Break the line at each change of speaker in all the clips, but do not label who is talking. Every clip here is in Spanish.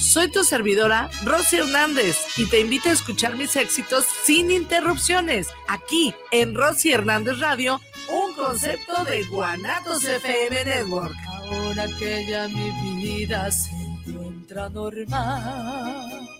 Soy tu servidora, Rosy Hernández, y te invito a escuchar mis éxitos sin interrupciones, aquí en Rosy Hernández Radio, un concepto de Guanatos FM Network.
Ahora que ya mi vida se encuentra normal.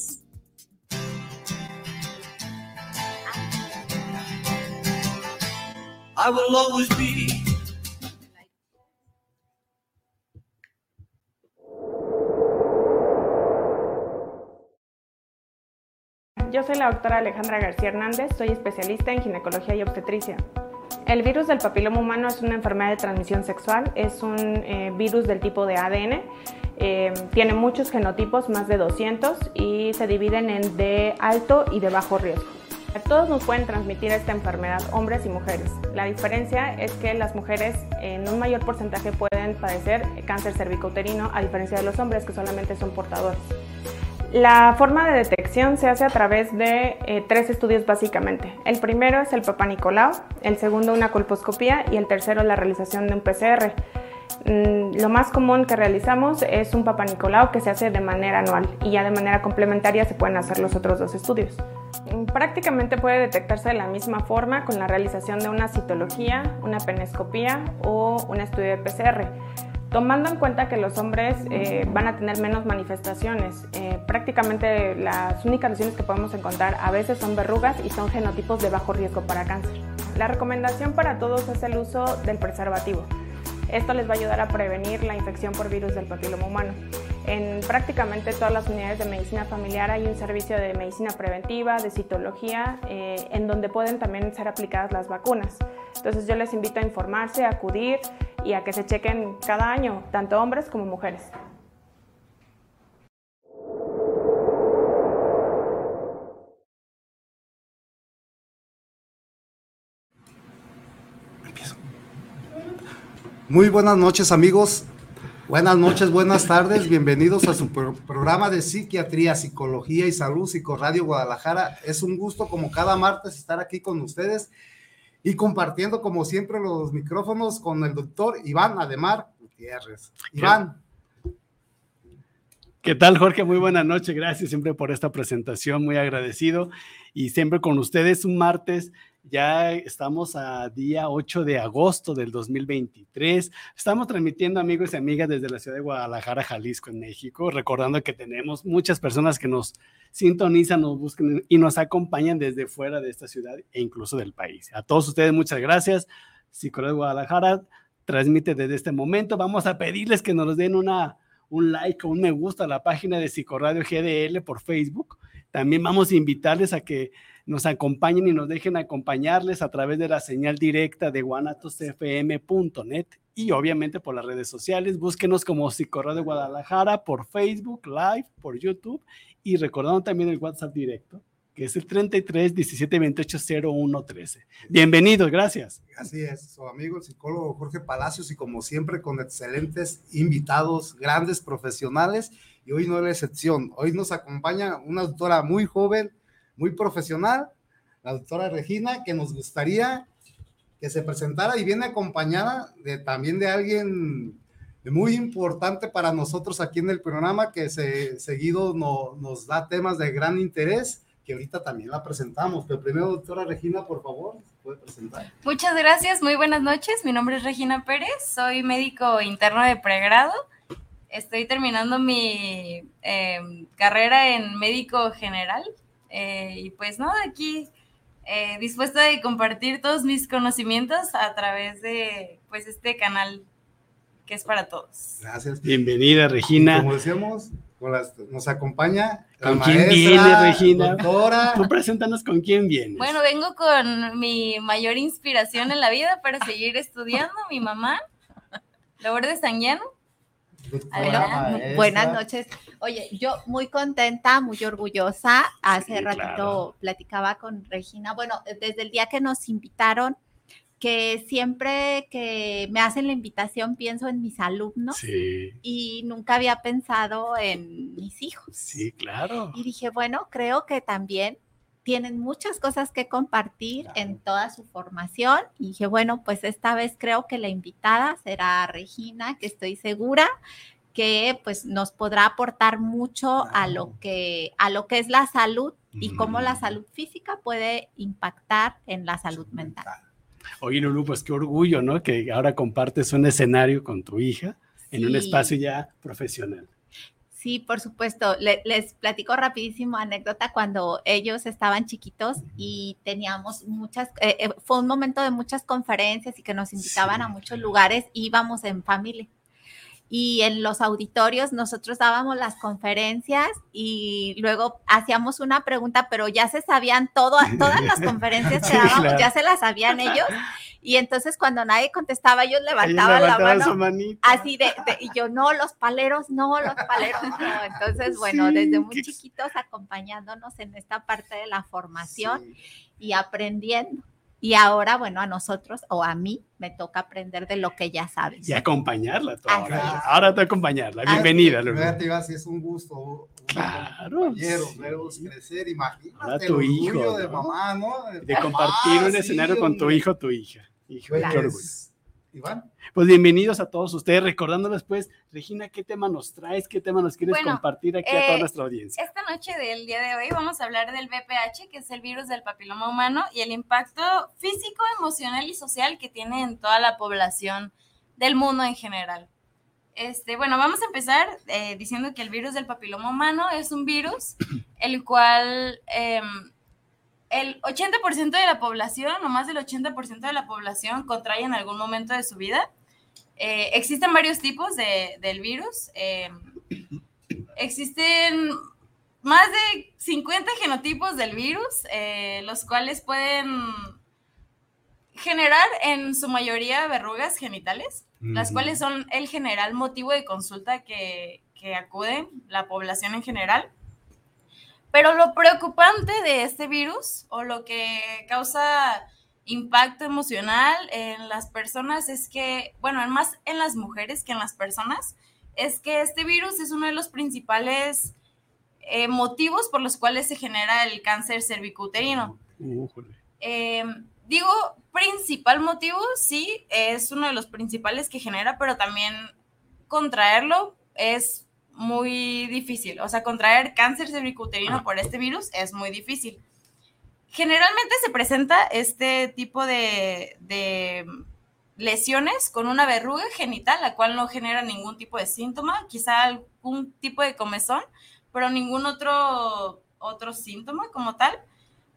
I will always be.
Yo soy la doctora Alejandra García Hernández, soy especialista en ginecología y obstetricia. El virus del papiloma humano es una enfermedad de transmisión sexual, es un eh, virus del tipo de ADN, eh, tiene muchos genotipos, más de 200, y se dividen en de alto y de bajo riesgo. Todos nos pueden transmitir esta enfermedad, hombres y mujeres. La diferencia es que las mujeres en un mayor porcentaje pueden padecer cáncer cervicouterino, a diferencia de los hombres que solamente son portadores. La forma de detección se hace a través de eh, tres estudios básicamente. El primero es el Papa Nicolau, el segundo una colposcopía y el tercero la realización de un PCR. Mm, lo más común que realizamos es un Papa Nicolau que se hace de manera anual y ya de manera complementaria se pueden hacer los otros dos estudios. Prácticamente puede detectarse de la misma forma con la realización de una citología, una penescopía o un estudio de PCR. Tomando en cuenta que los hombres eh, van a tener menos manifestaciones, eh, prácticamente las únicas lesiones que podemos encontrar a veces son verrugas y son genotipos de bajo riesgo para cáncer. La recomendación para todos es el uso del preservativo. Esto les va a ayudar a prevenir la infección por virus del papiloma humano. En prácticamente todas las unidades de medicina familiar hay un servicio de medicina preventiva, de citología, eh, en donde pueden también ser aplicadas las vacunas. Entonces yo les invito a informarse, a acudir y a que se chequen cada año, tanto hombres como mujeres.
Muy buenas noches amigos, buenas noches, buenas tardes, bienvenidos a su programa de psiquiatría, psicología y salud, Psicoradio Guadalajara. Es un gusto como cada martes estar aquí con ustedes y compartiendo como siempre los micrófonos con el doctor Iván Ademar Gutiérrez. Iván.
¿Qué tal, Jorge? Muy buena noche. Gracias siempre por esta presentación. Muy agradecido. Y siempre con ustedes un martes ya estamos a día 8 de agosto del 2023. Estamos transmitiendo amigos y amigas desde la ciudad de Guadalajara, Jalisco, en México, recordando que tenemos muchas personas que nos sintonizan, nos buscan y nos acompañan desde fuera de esta ciudad e incluso del país. A todos ustedes, muchas gracias. Psicología de Guadalajara transmite desde este momento. Vamos a pedirles que nos den una, un like o un me gusta a la página de Psicoradio GDL por Facebook. También vamos a invitarles a que nos acompañen y nos dejen acompañarles a través de la señal directa de guanatosfm.net y obviamente por las redes sociales. Búsquenos como Psicorreo de Guadalajara por Facebook Live, por YouTube y recordando también el WhatsApp directo, que es el 33 17 28 01 13. Bienvenidos, gracias.
Así es, su amigo el psicólogo Jorge Palacios y como siempre con excelentes invitados, grandes profesionales y hoy no es la excepción. Hoy nos acompaña una doctora muy joven, muy profesional, la doctora Regina, que nos gustaría que se presentara y viene acompañada de, también de alguien muy importante para nosotros aquí en el programa que se, seguido no, nos da temas de gran interés que ahorita también la presentamos. Pero primero, doctora Regina, por favor, puede presentar.
Muchas gracias, muy buenas noches. Mi nombre es Regina Pérez, soy médico interno de pregrado. Estoy terminando mi eh, carrera en médico general eh, y pues no, aquí eh, dispuesta de compartir todos mis conocimientos a través de pues este canal que es para todos.
Gracias.
Bienvenida, Regina.
Y como decíamos, nos acompaña.
¿Con quién viene, Regina? Doctora. Tú preséntanos con quién vienes.
Bueno, vengo con mi mayor inspiración en la vida para seguir estudiando, mi mamá, Lourdes Sanguiano.
Buenas noches. Oye, yo muy contenta, muy orgullosa. Hace ratito platicaba con Regina. Bueno, desde el día que nos invitaron, que siempre que me hacen la invitación pienso en mis alumnos y nunca había pensado en mis hijos.
Sí, claro.
Y dije, bueno, creo que también tienen muchas cosas que compartir en toda su formación. Y dije, bueno, pues esta vez creo que la invitada será Regina, que estoy segura que pues nos podrá aportar mucho a lo que a lo que es la salud y cómo la salud física puede impactar en la salud mental.
Oye, Lulu, pues qué orgullo, ¿no? Que ahora compartes un escenario con tu hija en un espacio ya profesional.
Sí, por supuesto. les platico rapidísimo anécdota cuando ellos estaban chiquitos y teníamos muchas, eh, eh, fue un momento de muchas conferencias y que nos invitaban a muchos lugares, íbamos en familia y en los auditorios nosotros dábamos las conferencias y luego hacíamos una pregunta, pero ya se sabían todo, todas las conferencias que dábamos, ya se las sabían ellos. Y entonces cuando nadie contestaba, ellos levantaban la mano. Así de, y yo, no, los paleros, no, los paleros, no. Entonces, bueno, desde muy chiquitos acompañándonos en esta parte de la formación y aprendiendo. Y ahora, bueno, a nosotros o a mí me toca aprender de lo que ya sabes.
Y acompañarla ahora. Ahora te acompañarla. Bienvenida.
Sí, es un gusto. claro. verlos crecer, imagínate.
Ahora tu hijo.
De mamá, ¿no?
De, compartir un escenario con tu hijo o tu hija. Orgullo.
Iván.
Pues bienvenidos a todos ustedes, recordándoles pues, Regina, ¿qué tema nos traes? ¿Qué tema nos quieres compartir aquí a toda eh, nuestra audiencia?
Esta noche del día de hoy vamos a hablar del VPH, que es el virus del papiloma humano, y el impacto físico, emocional y social que tiene en toda la población del mundo en general. Este, bueno, vamos a empezar eh, diciendo que el virus del papiloma humano es un virus el cual em, el 80% de la población, o más del 80% de la población, contrae en algún momento de su vida. Eh, existen varios tipos de, del virus. Eh, existen más de 50 genotipos del virus, eh, los cuales pueden generar en su mayoría verrugas genitales, las cuales son el general motivo de consulta que, que acude la población en general. Pero lo preocupante de este virus o lo que causa impacto emocional en las personas es que, bueno, más en las mujeres que en las personas, es que este virus es uno de los principales eh, motivos por los cuales se genera el cáncer cervicuterino. Eh, digo, principal motivo, sí, es uno de los principales que genera, pero también contraerlo es muy difícil. O sea, contraer cáncer cervicuterino por este virus es muy difícil. Generalmente se presenta este tipo de, lesiones con una verruga genital, la cual no genera ningún tipo de síntoma, quizá algún tipo de comezón, pero ningún otro, otro síntoma como tal.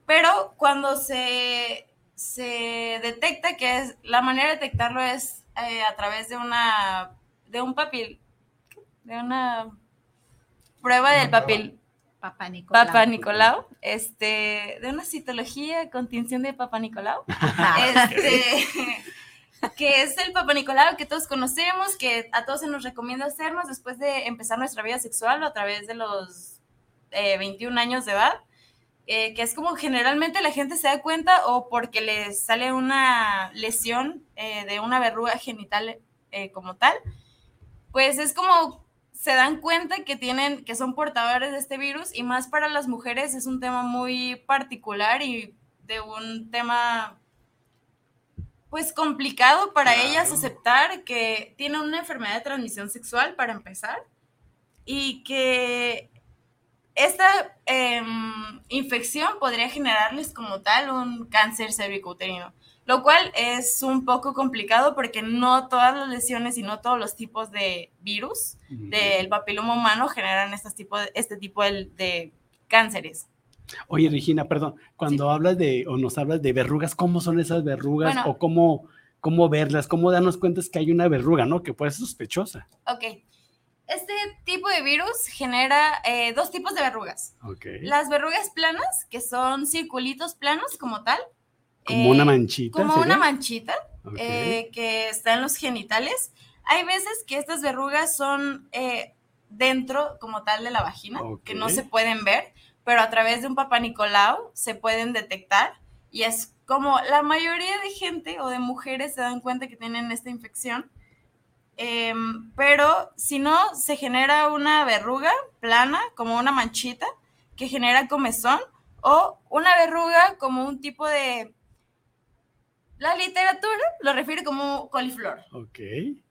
Pero cuando se, se detecta que es, la manera de detectarlo es eh, a través de una, de un papel, de una prueba del papel.
Papa Nicolau.
Papa Nicolau, este, de una citología con tinción de Papa Nicolau, este, que es el Papa Nicolau que todos conocemos, que a todos se nos recomienda hacernos después de empezar nuestra vida sexual o a través de los 21 eh, años de edad. eh, que es como generalmente la gente se da cuenta o porque les sale una lesión eh, de una verruga genital eh, como tal, pues es como se dan cuenta que tienen, que son portadores de este virus y más para las mujeres es un tema muy particular y de un tema pues complicado para ellas aceptar que tienen una enfermedad de transmisión sexual para empezar y que esta em, infección podría generarles como tal un cáncer cervicouterino, lo cual es un poco complicado porque no todas las lesiones y no todos los tipos de virus del papiloma humano generan este tipo de, este tipo de, de cánceres.
Oye, Regina, perdón, cuando hablas de, o nos hablas de verrugas, ¿cómo son esas verrugas
Bueno.
o cómo, cómo verlas? ¿Cómo darnos cuenta que hay una verruga, no? Que puede ser sospechosa.
Ok. Este tipo de virus genera eh, dos tipos de verrugas.
Ok.
Las verrugas planas, que son circulitos planos como tal.
Como una manchita.
Como
¿sería?
una manchita
Ok.
eh, que está en los genitales. Hay veces que estas verrugas son eh, dentro como tal de la vagina, que no se pueden ver, pero a través de un papá Nicolau se pueden detectar y es como la mayoría de gente o de mujeres se dan cuenta que tienen esta infección. Em, pero si no, se genera una verruga plana, como una manchita, que genera comezón, o una verruga como un tipo de... La literatura lo refiere como coliflor,
Ok.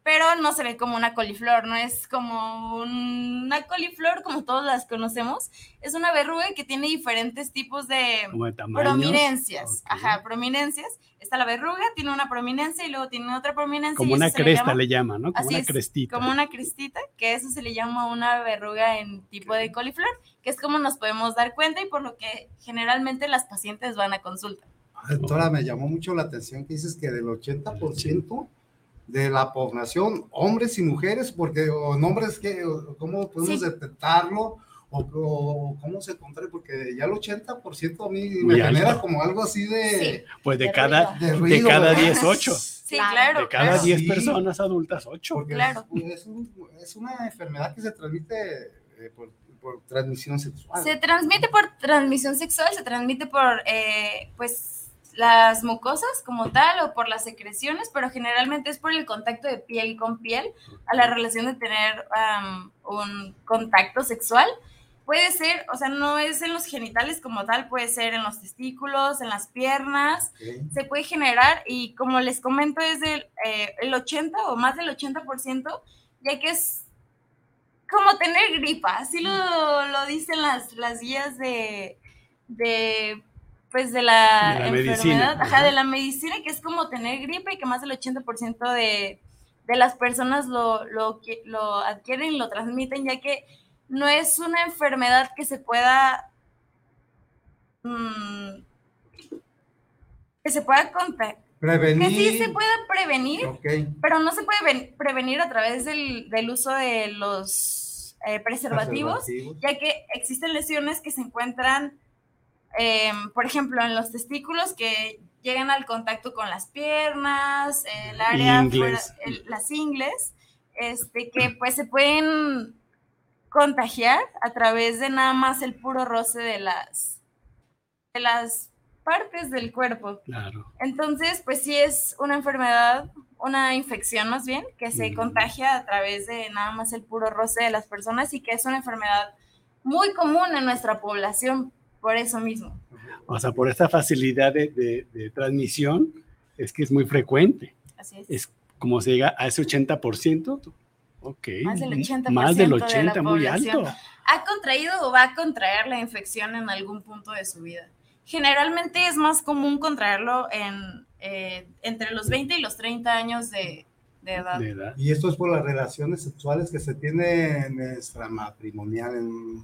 pero no se ve como una coliflor, no es como una coliflor como todas las conocemos, es una verruga que tiene diferentes tipos de prominencias, ajá, prominencias. Está la verruga, tiene una prominencia y luego tiene otra prominencia.
Como una
le
cresta
llama-
le llaman, ¿no? Como
Así
una
es,
crestita.
Como una crestita, que eso se le llama una verruga en tipo de coliflor, que es como nos podemos dar cuenta y por lo que generalmente las pacientes van a consulta.
Doctora, me llamó mucho la atención que dices que del 80% de la población, hombres y mujeres, porque o nombres que, o ¿cómo podemos
Sí.
detectarlo? O, o cómo se contrae, porque ya el 80% a mí
Muy
me genera como algo así de...
Pues de
de
cada,
ruido. De
de
ruido,
cada
¿verdad?
10, 8.
Sí, claro.
De cada
claro.
10
Sí.
personas adultas, 8.
Porque
Claro.
es, es un- es una enfermedad que se transmite eh, por, por transmisión sexual.
Se transmite por transmisión sexual, se transmite por, eh, pues, las mucosas como tal o por las secreciones, pero generalmente es por el contacto de piel con piel, a la relación de tener un contacto sexual. Puede ser, o sea, no es en los genitales como tal, puede ser en los testículos, en las piernas, se puede generar y como les comento es del eh, el 80 o más del 80%, ya que es como tener gripa, así lo, lo dicen las, las guías de, de, pues de la,
De la
enfermedad,
medicina,
ajá,
ajá.
de la medicina, que es como tener gripa y que más del 80% de, de las personas lo, lo, lo adquieren y lo transmiten, ya que no es una enfermedad que se pueda mm, que se pueda contar
Prevenir.
que sí se pueda prevenir pero no se puede ven- prevenir a través del, del uso de los eh, preservativos,
Preservativos.
ya que existen lesiones que se encuentran, em, por ejemplo, en los testículos que llegan al contacto con las piernas, el área,
Ingles.
fuera- el- las ingles, este, que pues se pueden contagiar a través de nada más el puro roce de las, de las partes del cuerpo.
Claro.
Entonces, pues sí es una enfermedad, una infección más bien, que se contagia a través de nada más el puro roce de las personas y que es una enfermedad muy común en nuestra población por eso mismo.
O sea, por esta facilidad de, de- de transmisión, es que es muy frecuente.
Así es.
Es como se llega a ese 80%. Ok.
Más del 80%
Más del
de la
80, muy alto.
¿Ha contraído o va a contraer la infección en algún punto de su vida? Generalmente es más común contraerlo en, eh, entre los 20 y los 30 años de, de edad.
Y esto es por las relaciones sexuales que se tienen en extramatrimonial, en,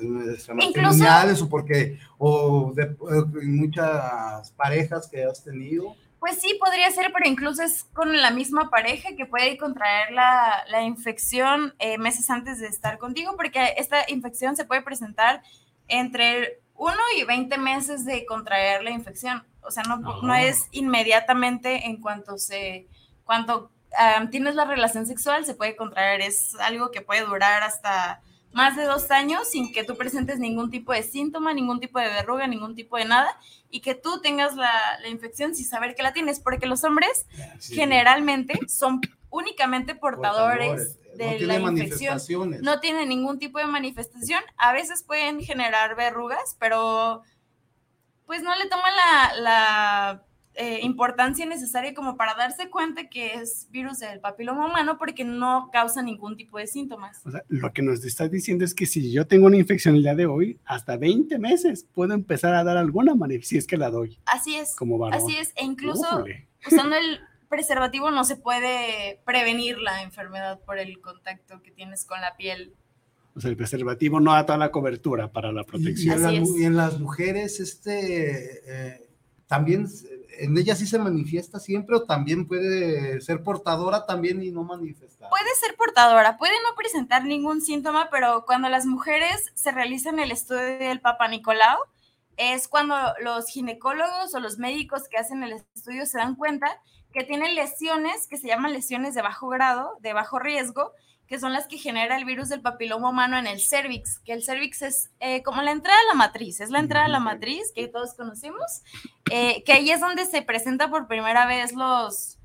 en extramatrimoniales, o porque, o de, en muchas parejas que has tenido.
Pues sí, podría ser, pero incluso es con la misma pareja que puede contraer la, la infección eh, meses antes de estar contigo, porque esta infección se puede presentar entre 1 y 20 meses de contraer la infección. O sea, no, no es inmediatamente en cuanto se, cuando ah, tienes la relación sexual, se puede contraer. Es algo que puede durar hasta más de dos años sin que tú presentes ningún tipo de síntoma, ningún tipo de verruga, ningún tipo de nada, y que tú tengas la, la infección sin saber que la tienes, porque los hombres
Sí.
generalmente son únicamente portadores,
Portadores,
de
no
la infección. No tienen ningún tipo de manifestación. A veces pueden generar verrugas, pero pues no le toman la, la, eh, importancia necesaria como para darse cuenta que es virus del papiloma humano porque no causa ningún tipo de síntomas.
O sea, lo que nos estás diciendo es que si yo tengo una infección el día de hoy, hasta 20 meses puedo empezar a dar alguna si es que la doy.
Así es.
Como varón.
Así es. E incluso usando el preservativo no se puede prevenir la enfermedad por el contacto que tienes con la piel.
O sea, el preservativo no da toda la cobertura para la
Y, y
protección.
en y en las mujeres, este, eh, también, en ellas sí se manifiesta siempre o también puede ser portadora también y no manifestar.
Puede ser portadora, puede no presentar ningún síntoma, pero cuando las mujeres se realizan el estudio del Papa Nicolau, es cuando los ginecólogos o los médicos que hacen el estudio se dan cuenta que tienen lesiones que se llaman lesiones de bajo grado, de bajo riesgo, que son las que genera el virus del papiloma humano en el cervix, que el cervix es eh, como la entrada a la matriz, es la entrada a la matriz que todos conocemos, eh, que ahí es donde se presenta por primera vez los,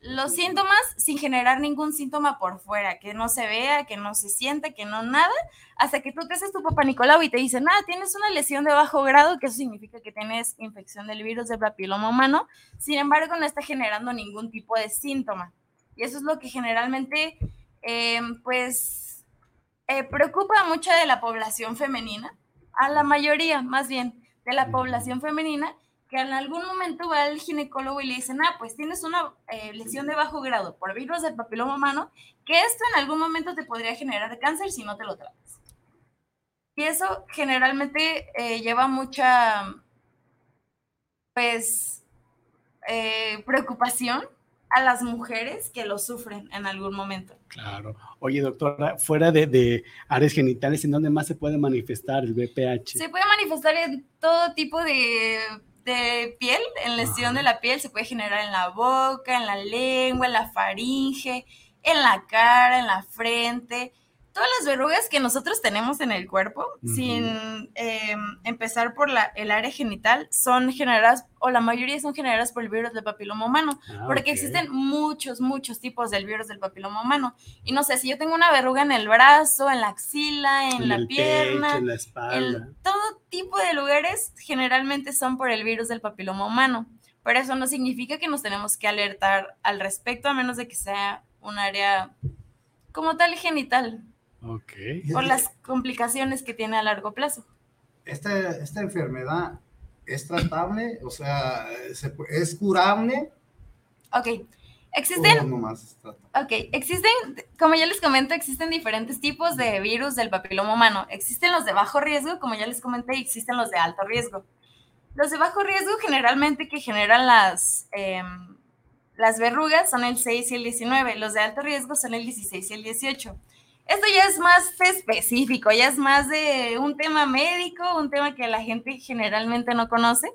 los síntomas sin generar ningún síntoma por fuera, que no se vea, que no se sienta, que no nada, hasta que tú te haces tu papá Nicolau y te dicen, ah, tienes una lesión de bajo grado, que eso significa que tienes infección del virus del papiloma humano, sin embargo no está generando ningún tipo de síntoma. Y eso es lo que generalmente, eh, pues, eh, preocupa mucho de la población femenina, a la mayoría más bien de la población femenina, que en algún momento va al ginecólogo y le dicen, ah, pues tienes una eh, lesión de bajo grado por virus del papiloma humano, que esto en algún momento te podría generar cáncer si no te lo tratas. Y eso generalmente eh, lleva mucha, pues, eh, preocupación a las mujeres que lo sufren en algún momento.
Claro. Oye, doctora, fuera de, de áreas genitales, ¿en dónde más se puede manifestar el BPH?
Se puede manifestar en todo tipo de, de piel, en lesión de la piel, se puede generar en la boca, en la lengua, en la faringe, en la cara, en la frente. Todas las verrugas que nosotros tenemos en el cuerpo, sin eh, empezar por la, el área genital, son generadas, o la mayoría son generadas por el virus del papiloma humano,
Ah,
porque existen muchos, muchos tipos del virus del papiloma humano. Y no sé, si yo tengo una verruga en el brazo, en la axila, en,
En
la
el
pierna,
pecho, en la espalda.
en todo tipo de lugares generalmente son por el virus del papiloma humano. Pero eso no significa que nos tenemos que alertar al respecto, a menos de que sea un área como tal genital,
Ok.
por las complicaciones que tiene a largo plazo.
Esta, esta enfermedad es tratable, o sea, se es curable
Ok,
o
existen? Ok, existen, como ya les comento, existen diferentes tipos de virus del papiloma humano. Existen los de bajo riesgo, como ya les comenté, y existen los de alto riesgo. Los de bajo riesgo generalmente que generan las, em, las verrugas son el 6 y el 19. Los de alto riesgo son el 16 y el 18. Esto ya es más específico, ya es más de un tema médico, un tema que la gente generalmente no conoce,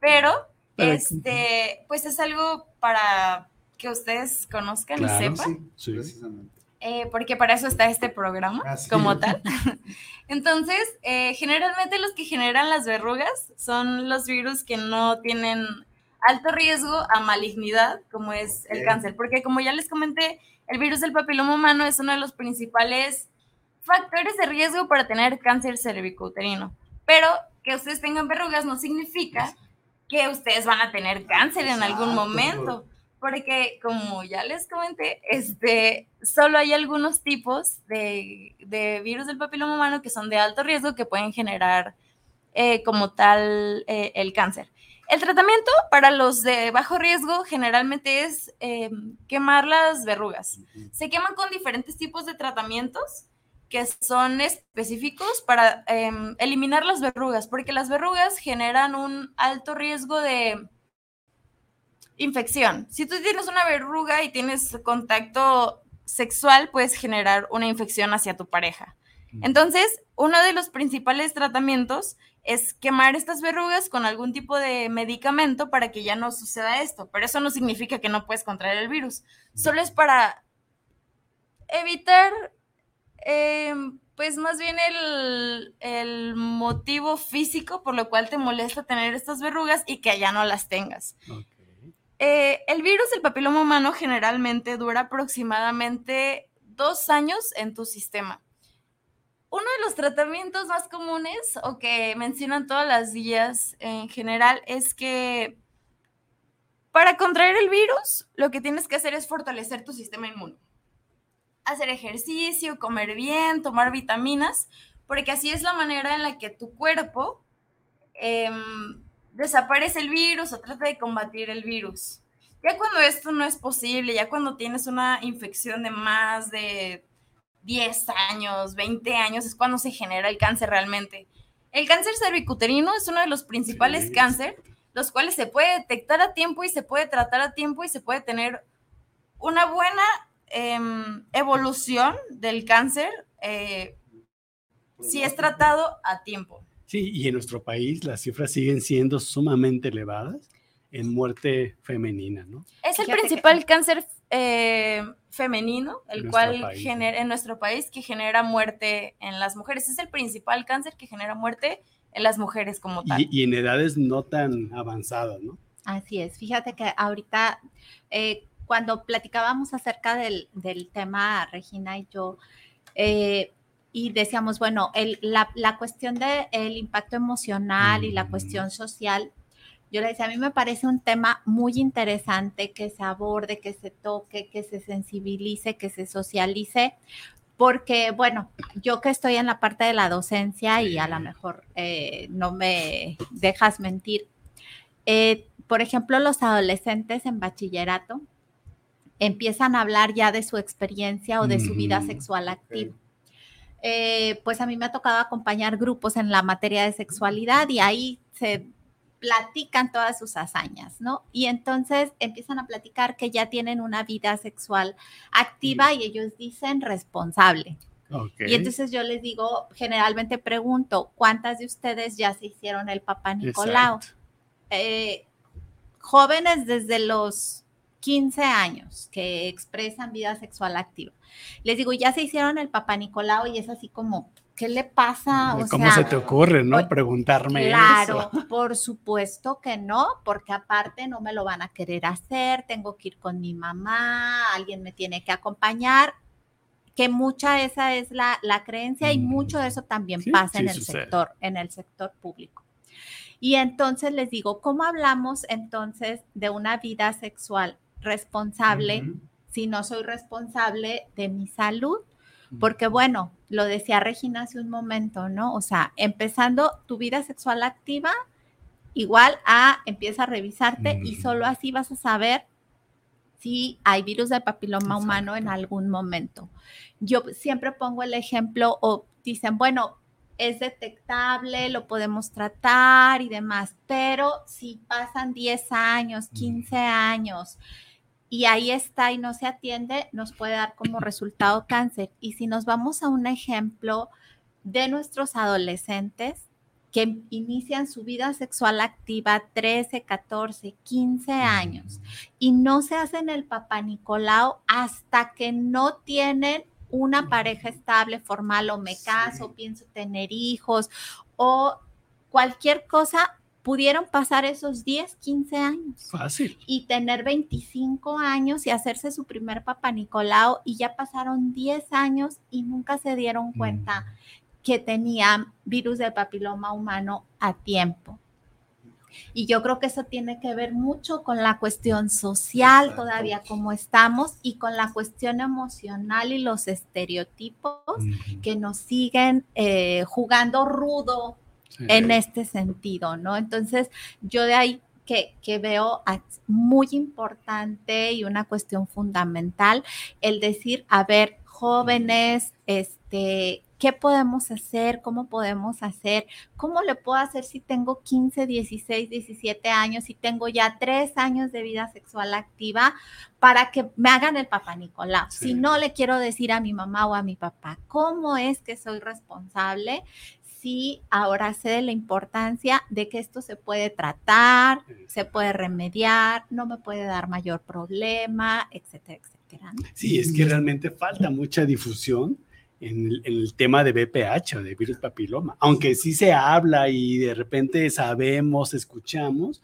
pero
Pero-
este, pues es algo para que ustedes conozcan y
Claro,
sepan.
sí.
Precisamente.
eh, porque para eso está este programa
Así
como
es.
tal. Entonces, eh, generalmente los que generan las verrugas son los virus que no tienen alto riesgo a malignidad, como es el cáncer, porque como ya les comenté, el virus del papiloma humano es uno de los principales factores de riesgo para tener cáncer cervicouterino. Pero que ustedes tengan verrugas no significa que ustedes van a tener cáncer en algún momento, porque como ya les comenté, este, solo hay algunos tipos de, de virus del papiloma humano que son de alto riesgo que pueden generar eh, como tal eh, el cáncer. El tratamiento para los de bajo riesgo generalmente es eh, quemar las verrugas. Se queman con diferentes tipos de tratamientos que son específicos para em, eliminar las verrugas, porque las verrugas generan un alto riesgo de infección. Si tú tienes una verruga y tienes contacto sexual, puedes generar una infección hacia tu pareja. Entonces, uno de los principales tratamientos es quemar estas verrugas con algún tipo de medicamento para que ya no suceda esto, pero eso no significa que no puedes contraer el virus, solo es para evitar Em, pues más bien el, el, motivo físico por lo cual te molesta tener estas verrugas y que ya no las tengas. Eh, el virus del papiloma humano generalmente dura aproximadamente dos años en tu sistema. Uno de los tratamientos más comunes o que mencionan todas las guías en general es que para contraer el virus lo que tienes que hacer es fortalecer tu sistema inmune. Hacer ejercicio, comer bien, tomar vitaminas, porque así es la manera en la que tu cuerpo em, desaparece el virus o trata de combatir el virus. Ya cuando esto no es posible, ya cuando tienes una infección de más de 10 años, 20 años, es cuando se genera el cáncer realmente. El cáncer cervicuterino es uno de los principales cánceres, los cuales se puede detectar a tiempo y se puede tratar a tiempo y se puede tener una buena em, evolución del cáncer eh, si es tratado a tiempo.
Sí, y en nuestro país las cifras siguen siendo sumamente elevadas en muerte femenina, ¿no?
Es el principal cáncer eh, femenino, el cual genera en nuestro país que genera muerte en las mujeres. Es el principal cáncer que genera muerte en las mujeres como tal.
Y, en edades no tan avanzadas, ¿no?
Así es. Fíjate que ahorita, eh, cuando platicábamos acerca del, tema, Regina y yo, eh, y decíamos, bueno, la, cuestión del impacto emocional y la cuestión social, yo le decía, a mí me parece un tema muy interesante que se aborde, que se toque, que se sensibilice, que se socialice, porque, bueno, yo que estoy en la parte de la docencia y a lo mejor eh, no me dejas mentir, eh, por ejemplo, los adolescentes en bachillerato empiezan a hablar ya de su experiencia o de su vida sexual activa. Eh, pues a mí me ha tocado acompañar grupos en la materia de sexualidad y ahí se platican todas sus hazañas, ¿no? Y entonces empiezan a platicar que ya tienen una vida sexual activa y ellos dicen responsable. Y entonces yo les digo, generalmente pregunto, ¿cuántas de ustedes ya se hicieron el papá Nicolau? Eh, jóvenes desde los 15 años que expresan vida sexual activa. Les digo, ya se hicieron el papá Nicolau y es así como, ¿qué le pasa?
¿Cómo se te ocurre, no? Preguntarme
claro, por supuesto que no, porque aparte no me lo van a querer hacer, tengo que ir con mi mamá, alguien me tiene que acompañar, que mucha esa es la, creencia y mucho de eso también pasa en el sector, en el sector público. Y entonces les digo, ¿cómo hablamos entonces de una vida sexual responsable si no soy responsable de mi salud? Porque bueno, lo decía Regina hace un momento, ¿no? O sea, empezando tu vida sexual activa, igual a empieza a revisarte y solo así vas a saber si hay virus del papiloma humano en algún momento. Yo siempre pongo el ejemplo o dicen, bueno, es detectable, lo podemos tratar y demás, pero si pasan 10 años, 15 años, y ahí está y no se atiende, nos puede dar como resultado cáncer. Y si nos vamos a un ejemplo de nuestros adolescentes que inician su vida sexual activa 13, 14, 15 años y no se hacen el papá Nicolau hasta que no tienen una pareja estable, formal o me caso, pienso tener hijos o cualquier cosa, pudieron pasar esos 10, 15 años.
Fácil.
Y tener 25 años y hacerse su primer papá Nicolau y ya pasaron 10 años y nunca se dieron cuenta mm. que tenían virus del papiloma humano a tiempo. Y yo creo que eso tiene que ver mucho con la cuestión social todavía como estamos y con la cuestión emocional y los estereotipos que nos siguen eh, jugando rudo en este sentido, ¿no? Entonces, yo de ahí que, que, veo muy importante y una cuestión fundamental, el decir, a ver, jóvenes, este, ¿qué podemos hacer? ¿Cómo podemos hacer? ¿Cómo le puedo hacer si tengo 15, 16, 17 años y tengo ya tres años de vida sexual activa para que me hagan el papá Nicolau? Si no le quiero decir a mi mamá o a mi papá, ¿cómo es que soy responsable sí ahora sé de la importancia de que esto se puede tratar, se puede remediar, no me puede dar mayor problema, etcétera, etcétera.
Sí, es que realmente falta mucha difusión en el, en el tema de BPH o de virus papiloma, aunque sí se habla y de repente sabemos, escuchamos,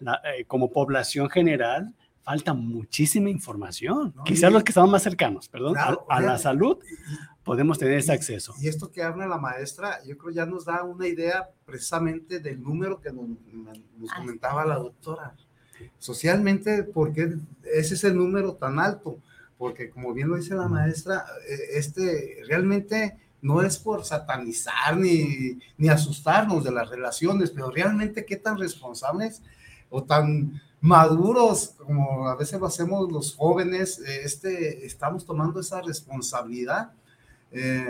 la- eh, como población general falta muchísima información. Quizás
y-
los que estamos más cercanos, perdón, a-
Claro,
a, la
fíjate.
salud podemos tener ese acceso.
Y esto que habla la maestra, yo creo ya nos da una idea precisamente del número que nos, nos comentaba la doctora. Socialmente, ¿por qué ese es el número tan alto? Porque como bien lo dice la maestra, eh, este realmente no es por satanizar ni, ni asustarnos de las relaciones, pero realmente qué tan responsables o tan maduros como a veces lo hacemos los jóvenes, eh, este, estamos tomando esa responsabilidad. Eh,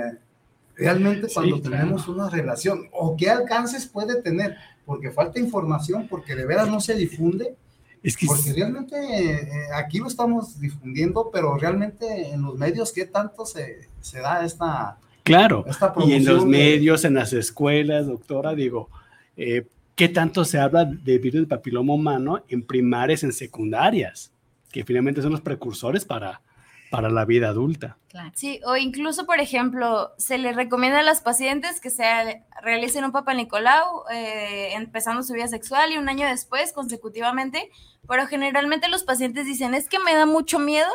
realmente
Sí,
cuando
claro.
tenemos una relación o qué alcances puede tener, porque falta información, porque de veras no se difunde,
Es que
porque realmente eh, aquí lo estamos difundiendo, pero realmente en los medios, ¿qué tanto se, se da esta...
Claro,
esta
y en los
de-
medios, en las escuelas, doctora, digo, eh, ¿qué tanto se habla de virus del papiloma humano en primarias, en secundarias? Que finalmente son los precursores para, para la vida adulta.
Sí, o incluso, por ejemplo, se les recomienda a las pacientes que se realicen un Papa Nicolau eh, empezando su vida sexual y un año después consecutivamente, pero generalmente los pacientes dicen, es que me da mucho miedo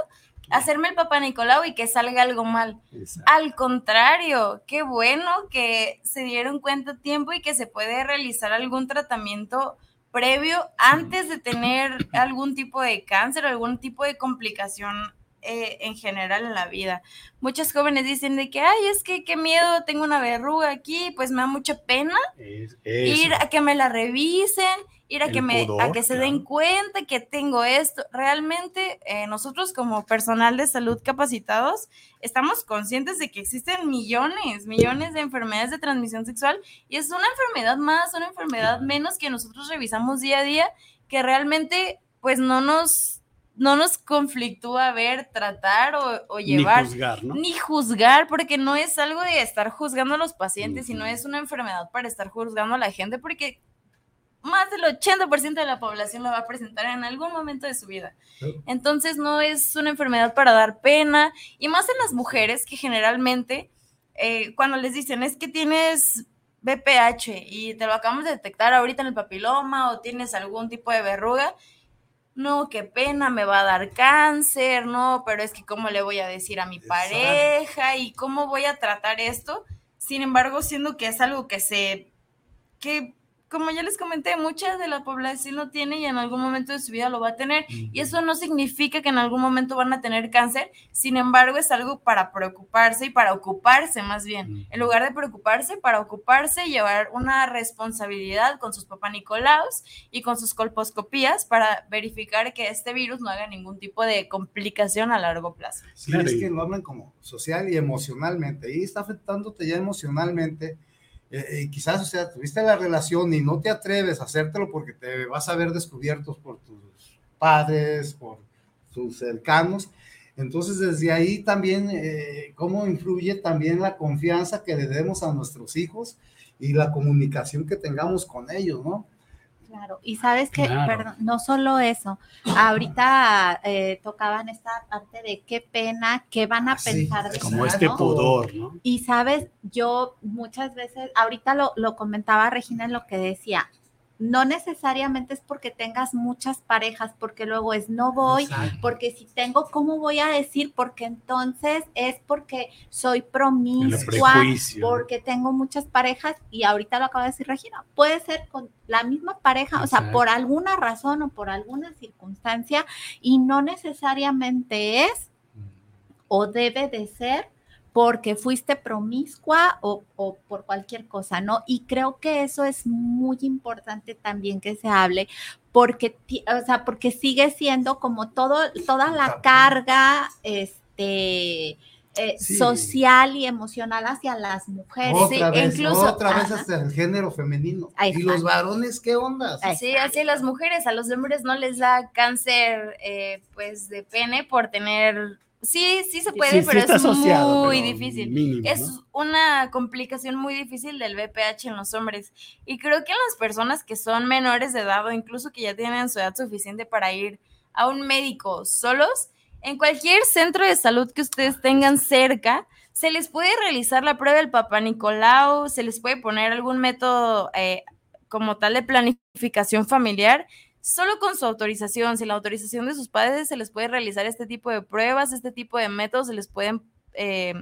hacerme el Papa Nicolau y que salga algo mal. Al contrario, qué bueno que se dieron cuenta a tiempo y que se puede realizar algún tratamiento previo antes de tener algún tipo de cáncer o algún tipo de complicación eh, en general en la vida. Muchas jóvenes dicen de que, ay, es que qué miedo, tengo una verruga aquí, pues me da mucha pena ir a que me la revisen, ir a
El
que me a que se den cuenta que tengo esto. Realmente eh, nosotros como personal de salud capacitados estamos conscientes de que existen millones, millones de enfermedades de transmisión sexual y es una enfermedad más, una enfermedad menos que nosotros revisamos día a día que realmente pues no nos no nos conflictúa ver, tratar o, o
Ni
llevar
juzgar, ¿no?
ni juzgar, porque no es algo de estar juzgando a los pacientes, sino es una enfermedad para estar juzgando a la gente, porque más del 80% de la población lo va a presentar en algún momento de su vida. Entonces no es una enfermedad para dar pena, y más en las mujeres que generalmente eh, cuando les dicen es que tienes BPH y te lo acabamos de detectar ahorita en el papiloma o tienes algún tipo de verruga, no, qué pena, me va a dar cáncer, no, pero es que cómo le voy a decir a mi pareja y cómo voy a tratar esto. Sin embargo, siendo que es algo que se, que como ya les comenté, mucha de la población lo tiene y en algún momento de su vida lo va a tener. Y eso no significa que en algún momento van a tener cáncer, sin embargo, es algo para preocuparse y para ocuparse más bien. En lugar de preocuparse, para ocuparse y llevar una responsabilidad con sus papá Nicolaos y con sus colposcopías para verificar que este virus no haga ningún tipo de complicación a largo plazo.
Sí, es que lo hablan como social y emocionalmente, y está afectándote ya emocionalmente. Eh, y quizás, o sea, tuviste la relación y no te atreves a hacértelo porque te vas a ver descubiertos por tus padres, por tus cercanos. Entonces, desde ahí también, eh, cómo influye también la confianza que le demos a nuestros hijos y la comunicación que tengamos con ellos, ¿no?
Claro, y sabes que,
Claro.
perdón, no solo eso, ahorita eh, tocaban esta parte de qué pena, qué van a
Sí,
pensar de
como este
¿no?
pudor, ¿no?
Y sabes, yo muchas veces, ahorita lo, lo comentaba Regina en lo que decía, no necesariamente es porque tengas muchas parejas, porque luego es no voy,
Exacto.
porque si tengo, ¿cómo voy a decir? Porque entonces es porque soy promiscua, porque tengo muchas parejas y ahorita lo acaba de decir Regina, puede ser con la misma pareja, o sea, por alguna razón o por alguna circunstancia y no necesariamente es o debe de ser porque fuiste promiscua o, o por cualquier cosa, ¿no? Y creo que eso es muy importante también que se hable, porque, o sea, porque sigue siendo como todo, toda la carga, este, eh,
Sí.
social y emocional hacia las mujeres.
Otra
Sí,
vez,
incluso-
otra vez hasta el género femenino. Y los varones, ¿qué onda?
Sí, así las mujeres, a los hombres no les da cáncer eh, pues de pene por tener, sí, sí se puede,
Sí,
pero es
asociado,
muy
pero
difícil.
mínimo,
es
¿no?
una complicación muy difícil del VPH en los hombres. Y creo que las personas que son menores de edad o incluso que ya tienen su edad suficiente para ir a un médico solos, en cualquier centro de salud que ustedes tengan cerca, se les puede realizar la prueba del Papa Nicolau, se les puede poner algún método eh, como tal de planificación familiar, solo con su autorización, sin la autorización de sus padres, se les puede realizar este tipo de pruebas, este tipo de métodos, se les pueden eh,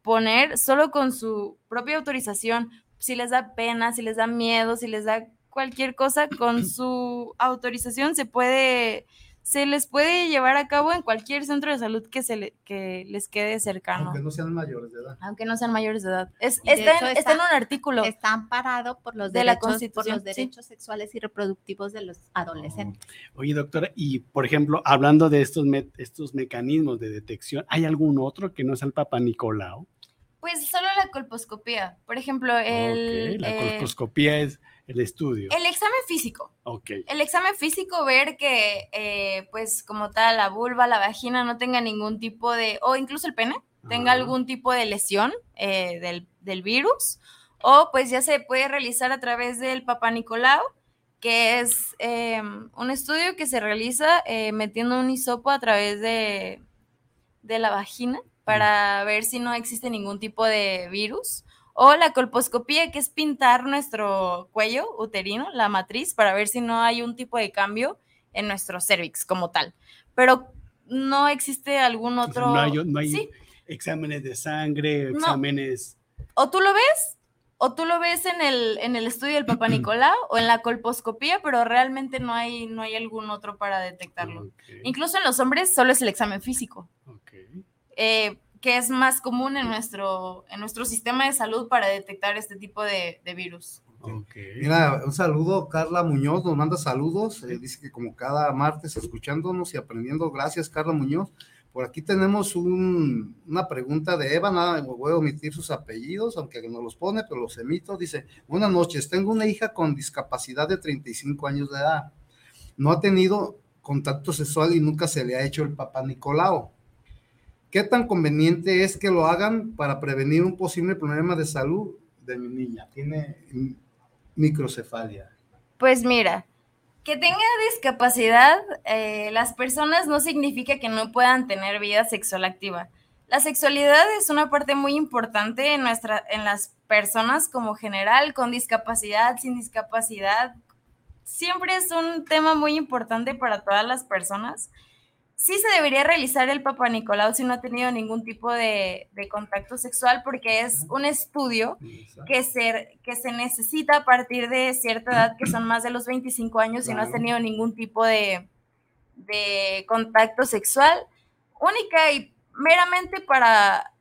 poner solo con su propia autorización. Si les da pena, si les da miedo, si les da cualquier cosa, con su autorización se puede se les puede llevar a cabo en cualquier centro de salud que, se le, que les quede cercano.
Aunque no sean mayores de edad.
Aunque no sean mayores de edad. Es,
de
está,
hecho
en- está en un artículo.
Está amparado por los
De la
derechos, por
Constitución,
los
sí.
derechos sexuales y reproductivos de los adolescentes.
Oye, doctora, y por ejemplo, hablando de estos, me- estos mecanismos de detección, ¿hay algún otro que no sea el Papa Nicolau?
Pues solo la colposcopía. Por ejemplo, el,
la
eh,
colposcopía es el estudio.
el examen físico.
Ok.
El examen físico, ver que, eh, pues, como tal, la vulva, la vagina no tenga ningún tipo de, o incluso el pene, tenga algún tipo de lesión eh, del, del virus, o pues ya se puede realizar a través del Papa Nicolau, que es eh, un estudio que se realiza eh, metiendo un hisopo a través de, de la vagina para ver si no existe ningún tipo de virus. O la colposcopía, que es pintar nuestro cuello uterino, la matriz, para ver si no hay un tipo de cambio en nuestro cervix como tal. Pero no existe algún otro...
no hay, no hay
Sí,
exámenes de sangre,
No.
exámenes...
o tú lo ves, o tú lo ves en el, en el estudio del Papa Nicolau o en la colposcopía, pero realmente no hay, no hay algún otro para detectarlo. Incluso en los hombres solo es el examen físico, eh, que es más común en nuestro, en nuestro sistema de salud para detectar este tipo de, de virus.
Mira, un saludo, Carla Muñoz nos manda saludos, eh, dice que como cada martes escuchándonos y aprendiendo, gracias Carla Muñoz. Por aquí tenemos un- una pregunta de Eva, nada, voy a omitir sus apellidos, aunque no los pone, pero los emito. Dice, buenas noches, tengo una hija con discapacidad de 35 años de edad. No ha tenido contacto sexual y nunca se le ha hecho el papá Nicolau. ¿Qué tan conveniente es que lo hagan para prevenir un posible problema de salud de mi niña? Tiene microcefalia.
Pues mira, que tenga discapacidad, eh, las personas no significa que no puedan tener vida sexual activa. La sexualidad es una parte muy importante en, nuestra, en las personas como general, con discapacidad, sin discapacidad. Siempre es un tema muy importante para todas las personas. Sí se debería realizar el Papa Nicolau si no ha tenido ningún tipo de, de contacto sexual porque es un estudio que se, que se necesita a partir de cierta edad, que son más de los 25 años y no has
Claro.
tenido ningún tipo de, de contacto sexual, única y meramente para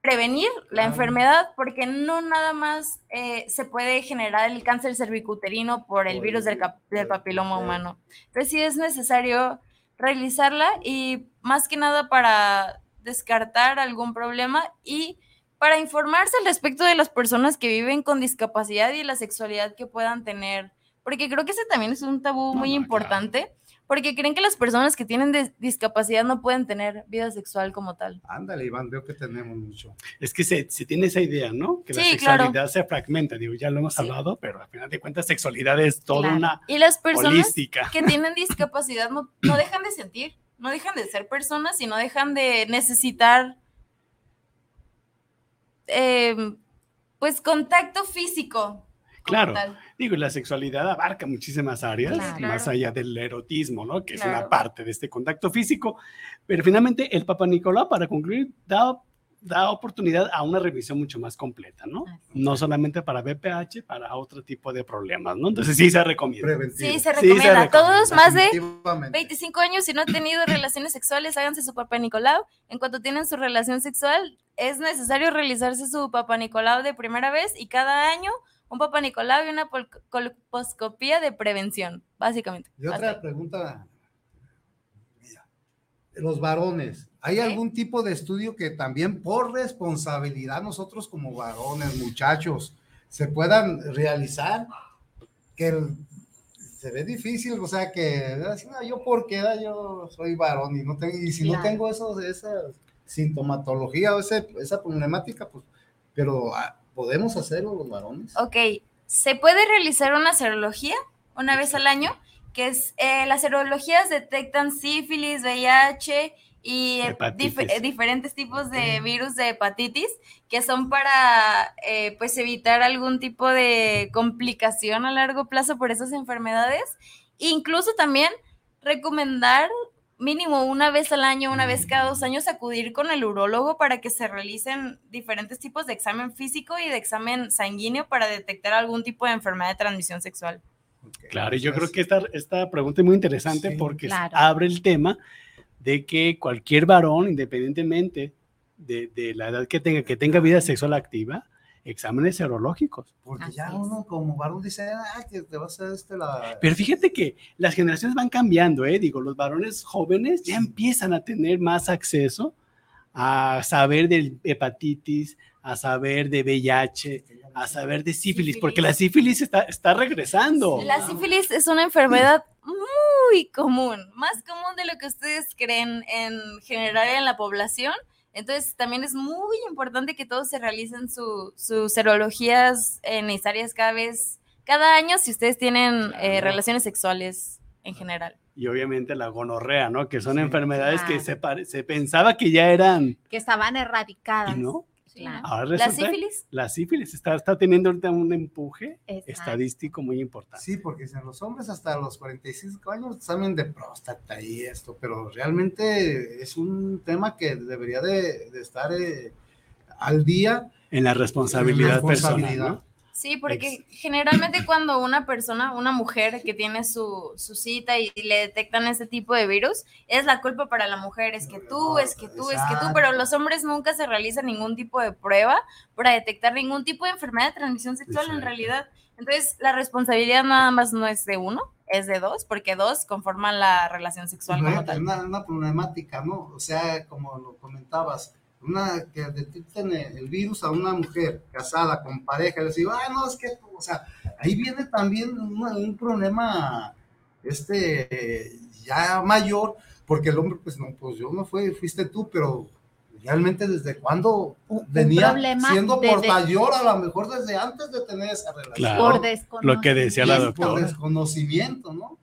prevenir la
Claro.
enfermedad, porque no nada más eh, se puede generar el cáncer cervicuterino por el virus
el
del, del papiloma humano. Entonces sí es necesario realizarla y más que nada para descartar algún problema y para informarse al respecto de las personas que viven con discapacidad y la sexualidad que puedan tener, porque creo que ese también es un tabú muy importante, porque creen que las personas que tienen dis- discapacidad no pueden tener vida sexual como tal.
Ándale, Iván, veo que tenemos mucho.
Es que se, se tiene esa idea, ¿no? Que la
claro.
sexualidad se fragmenta, digo, ya lo hemos hablado, pero al final de cuentas sexualidad es toda
Claro.
una
y las personas
holística.
que tienen discapacidad no, no dejan de sentir, no dejan de ser personas y no dejan de necesitar eh, pues contacto físico.
Claro,
tal.
Digo, y la sexualidad abarca muchísimas áreas,
Claro.
más allá del erotismo, ¿no? Que es una parte de este contacto físico, pero finalmente el Papa Nicolau, para concluir, da, da oportunidad a una revisión mucho más completa, ¿no? No solamente para BPH, para otro tipo de problemas, ¿no? Entonces sí se recomienda.
Sí, se recomienda. Todos más de
Definitivamente.
25 años, si no han tenido relaciones sexuales, háganse su papá Nicolau. En cuanto tienen su relación sexual, es necesario realizarse su papá Nicolau de primera vez y cada año un papá Nicolau y una colposcopía de prevención, básicamente.
Y otra pregunta, mira, los varones, ¿hay algún tipo de estudio que también por responsabilidad nosotros como varones, muchachos, se puedan realizar? Que el- se ve difícil, o sea, que "No, yo por qué yo soy varón y no tengo, y si no tengo esos, esa sintomatología o ese- esa problemática, pues, pero ah, ¿podemos hacerlo los varones?
Ok, se puede realizar una serología una vez al año, que es, eh, las serologías detectan sífilis, VIH y eh, dif- diferentes tipos de virus de hepatitis que son para eh, pues evitar algún tipo de complicación a largo plazo por esas enfermedades. Incluso también recomendar mínimo una vez al año, una vez cada dos años, acudir con el urólogo para que se realicen diferentes tipos de examen físico y de examen sanguíneo para detectar algún tipo de enfermedad de transmisión sexual.
Claro, y yo creo que esta, esta pregunta es muy interesante porque
claro.
abre el tema de que cualquier varón, independientemente de, de la edad que tenga, que tenga vida sexual activa, exámenes serológicos.
Porque ya uno como varón dice, ah, que te va a hacer este la...
Pero fíjate que las generaciones van cambiando, ¿eh? Digo, los varones jóvenes ya empiezan a tener más acceso a saber de hepatitis, a saber de VIH, a saber de sífilis, porque la sífilis está, está regresando.
La sífilis es una enfermedad muy común, más común de lo que ustedes creen en general en la población. Entonces, también es muy importante que todos se realicen su- sus serologías necesarias cada vez, cada año, si ustedes tienen eh, relaciones sexuales en general.
Y obviamente la gonorrea, ¿no? Que son enfermedades que se, pare- se pensaba que ya eran,
que estaban erradicadas.
¿y no?
Claro.
Ahora
¿La sífilis?
La sífilis está, está teniendo ahorita un empuje
Exacto.
estadístico muy importante.
Sí, porque en los hombres hasta los 45 años examen de próstata y esto, pero realmente es un tema que debería de, de estar eh, al día.
En la responsabilidad,
responsabilidad.
personal, ¿no?
Sí, porque generalmente cuando una persona, una mujer que tiene su, su cita y le detectan ese tipo de virus, es la culpa para la mujer, es que tú, es que tú, es que tú, pero los hombres nunca se realizan ningún tipo de prueba para detectar ningún tipo de enfermedad de transmisión sexual en realidad. Entonces, la responsabilidad nada más no es de uno, es de dos, porque dos conforman la relación sexual como
Una,
tal.
una- una problemática, ¿no? O sea, como lo comentabas, una que detecten el el virus a una mujer casada con pareja, decir, ah, no, es que, o sea, ahí viene también una- un problema, este, ya mayor, porque el hombre, pues no, pues yo no fui, fuiste tú, pero realmente desde cuándo venía siendo
de- de-
portayor, a lo mejor desde antes de tener esa relación.
Claro, lo que decía la
Por
doctora.
desconocimiento, ¿no?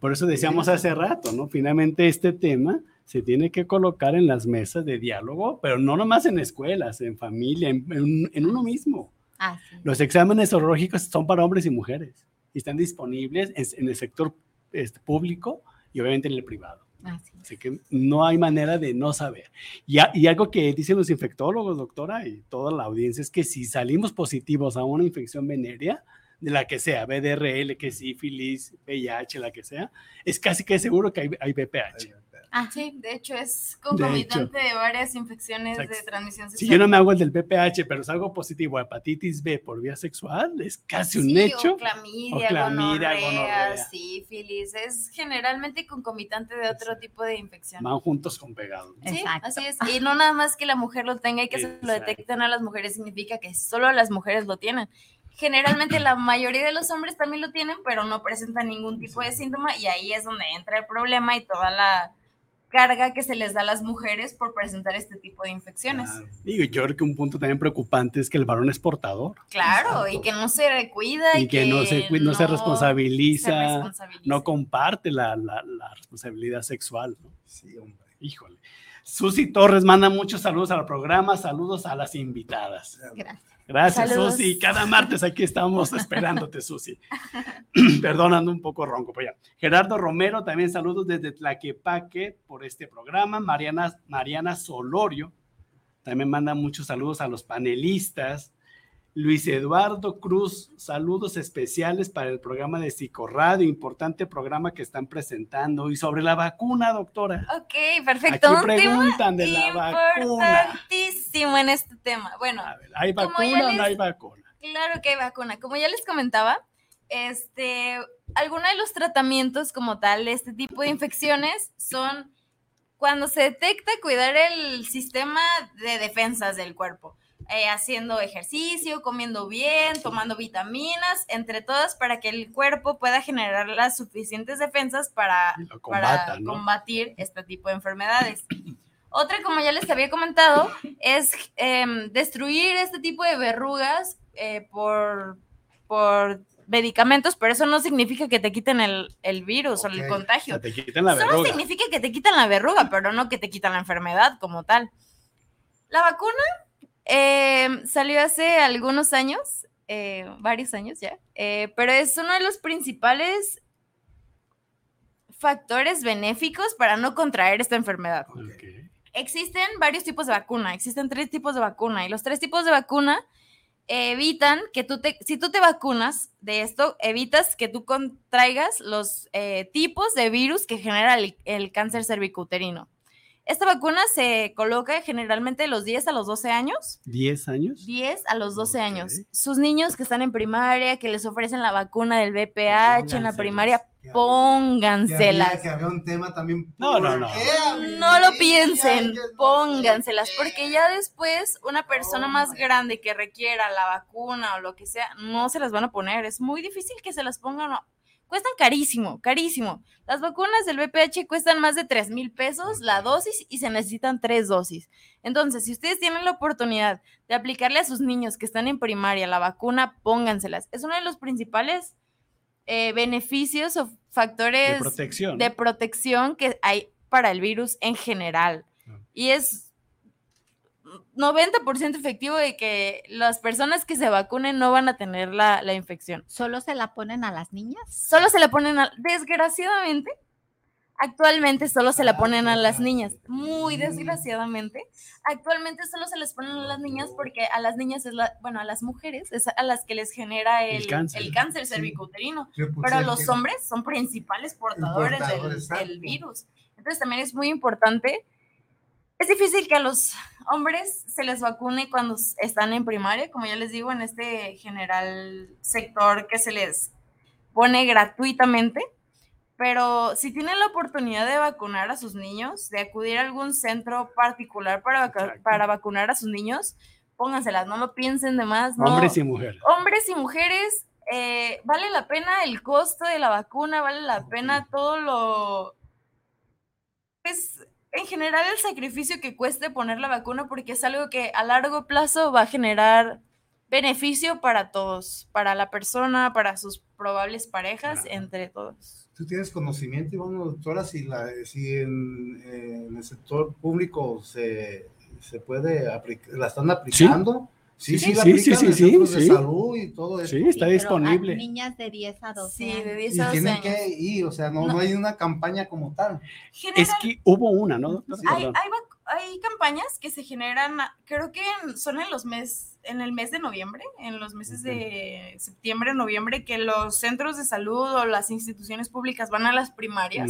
Por eso decíamos hace rato, ¿no? Finalmente este tema se tiene que colocar en las mesas de diálogo, pero no nomás en escuelas, en familia, en, en- en uno mismo.
Ah,
Los exámenes sorológicos son para hombres y mujeres y están disponibles en, en el sector este, público y obviamente en el privado.
Así
Así que no hay manera de no saber. Y, a- y algo que dicen los infectólogos, doctora, y toda la audiencia, es que si salimos positivos a una infección venérea, de la que sea, BDRL, que sífilis, VIH, la que sea, es casi que seguro que hay, hay VPH.
Ah, sí, de hecho es concomitante de, varias infecciones de
Exacto.
transmisión sexual.
Si yo no me hago el del VPH, pero salgo positivo a hepatitis B por vía sexual, es casi un
Sí,
hecho.
O clamidia,
O clamidia,
gonorrea,
gonorrea.
sífilis. Es generalmente concomitante de otro tipo de infección.
Van juntos con pegados.
Sí, así es. Y no nada más que la mujer lo tenga y que se lo detecten a las mujeres significa que solo las mujeres lo tienen. Generalmente la mayoría de los hombres también lo tienen, pero no presentan ningún tipo de síntoma y ahí es donde entra el problema y toda la carga que se les da a las mujeres por presentar este tipo de infecciones.
Digo, yo creo que un punto también preocupante es que el varón es portador.
Claro, y que no se cuida
y que, no se, cuida, no se responsabiliza,
se responsabiliza.
no comparte la, la- la responsabilidad sexual. ¿no? Híjole. Susi Torres manda muchos saludos al programa, saludos a las invitadas.
Gracias.
Gracias,
Saludos.
Susi. Cada martes aquí estamos esperándote, Susi. Perdonando un poco ronco, pero ya. Gerardo Romero, también saludos desde Tlaquepaque por este programa. Mariana, Mariana Solorio también manda muchos saludos a los panelistas. Luis Eduardo Cruz, saludos especiales para el programa de Psicoradio, importante programa que están presentando. Y sobre la vacuna, doctora.
Ok, perfecto.
Aquí preguntan de la vacuna.
importantísimo en este tema. Bueno,
¿Hay vacuna o no hay vacuna?
Claro que hay vacuna. Como ya les comentaba, este, algunos de los tratamientos como tal de este tipo de infecciones son cuando se detecta cuidar el sistema de defensas del cuerpo, eh, haciendo ejercicio, comiendo bien, tomando vitaminas, entre todas para que el cuerpo pueda generar las suficientes defensas para,
combata,
para
¿no?
combatir este tipo de enfermedades. Otra, como ya les había comentado, es em, destruir este tipo de verrugas eh, por, por medicamentos, pero eso no significa que te quiten el, el virus o el contagio.
O sea, te quitan la
Solo significa que te quitan la verruga, pero no que te quitan la enfermedad como tal. La vacuna eh, salió hace algunos años, eh, varios años ya, eh, pero es uno de los principales factores benéficos para no contraer esta enfermedad. Existen varios tipos de vacuna, existen tres tipos de vacuna y los tres tipos de vacuna evitan que tú te, si tú te vacunas de esto, evitas que tú contraigas los eh, tipos de virus que genera el, el cáncer cervicouterino. Esta vacuna se coloca generalmente de los 10 a los 12 años.
¿10 años?
10 a los 12 años. Sus niños que están en primaria, que les ofrecen la vacuna del VPH en la primaria, pónganselas.
Que había, que había un tema también.
No, no, no.
No lo piensen, pónganselas, porque ya después una persona más grande que requiera la vacuna o lo que sea, no se las van a poner. Es muy difícil que se las pongan. Cuestan carísimo, carísimo. Las vacunas del VPH cuestan más de 3 mil pesos la dosis y se necesitan tres dosis. Entonces, si ustedes tienen la oportunidad de aplicarle a sus niños que están en primaria la vacuna, pónganselas. Es uno de los principales eh, beneficios o factores
De protección.
de protección que hay para el virus en general. Y es 90% efectivo de que las personas que se vacunen no van a tener la, la infección.
¿Solo se la ponen a las niñas?
Solo se la ponen a... Desgraciadamente, actualmente solo se la ponen a las niñas. Muy desgraciadamente. Actualmente solo se les ponen a las niñas porque a las niñas es la... Bueno, a las mujeres es a las que les genera el,
El cáncer.
el cáncer
Sí.
cervicouterino.
Sí,
Pero los hombres son principales portadores
portador,
del, del virus. Entonces también es muy importante. Es difícil que a los hombres se les vacune cuando están en primaria, como ya les digo, en este general sector que se les pone gratuitamente. Pero si tienen la oportunidad de vacunar a sus niños, de acudir a algún centro particular para, para vacunar a sus niños, pónganselas, no lo piensen de más. no-
Hombres y mujeres.
hombres y mujeres, eh, vale la pena el costo de la vacuna, vale la pena todo lo... Pues en general el sacrificio que cueste poner la vacuna porque es algo que a largo plazo va a generar beneficio para todos, para la persona, para sus probables parejas, entre todos.
¿Tú tienes conocimiento, Iván, doctora, si, la, si en, eh, en el sector público se, se puede aplicar, la están aplicando?
Sí,
sí,
sí,
la
sí, sí, sí,
centros de
sí.
salud y todo eso.
Sí, está
a
disponible.
niñas de 10 a 12
Sí, de
años.
10
Y
a 12
tienen
años.
que ir, o sea, no, no hay una campaña como tal.
Es que hubo una, ¿no, doctora?
Hay, hay hay campañas que se generan, creo que en- son en los meses, en el mes de noviembre, en los meses de septiembre, noviembre, que los centros de salud o las instituciones públicas van a las primarias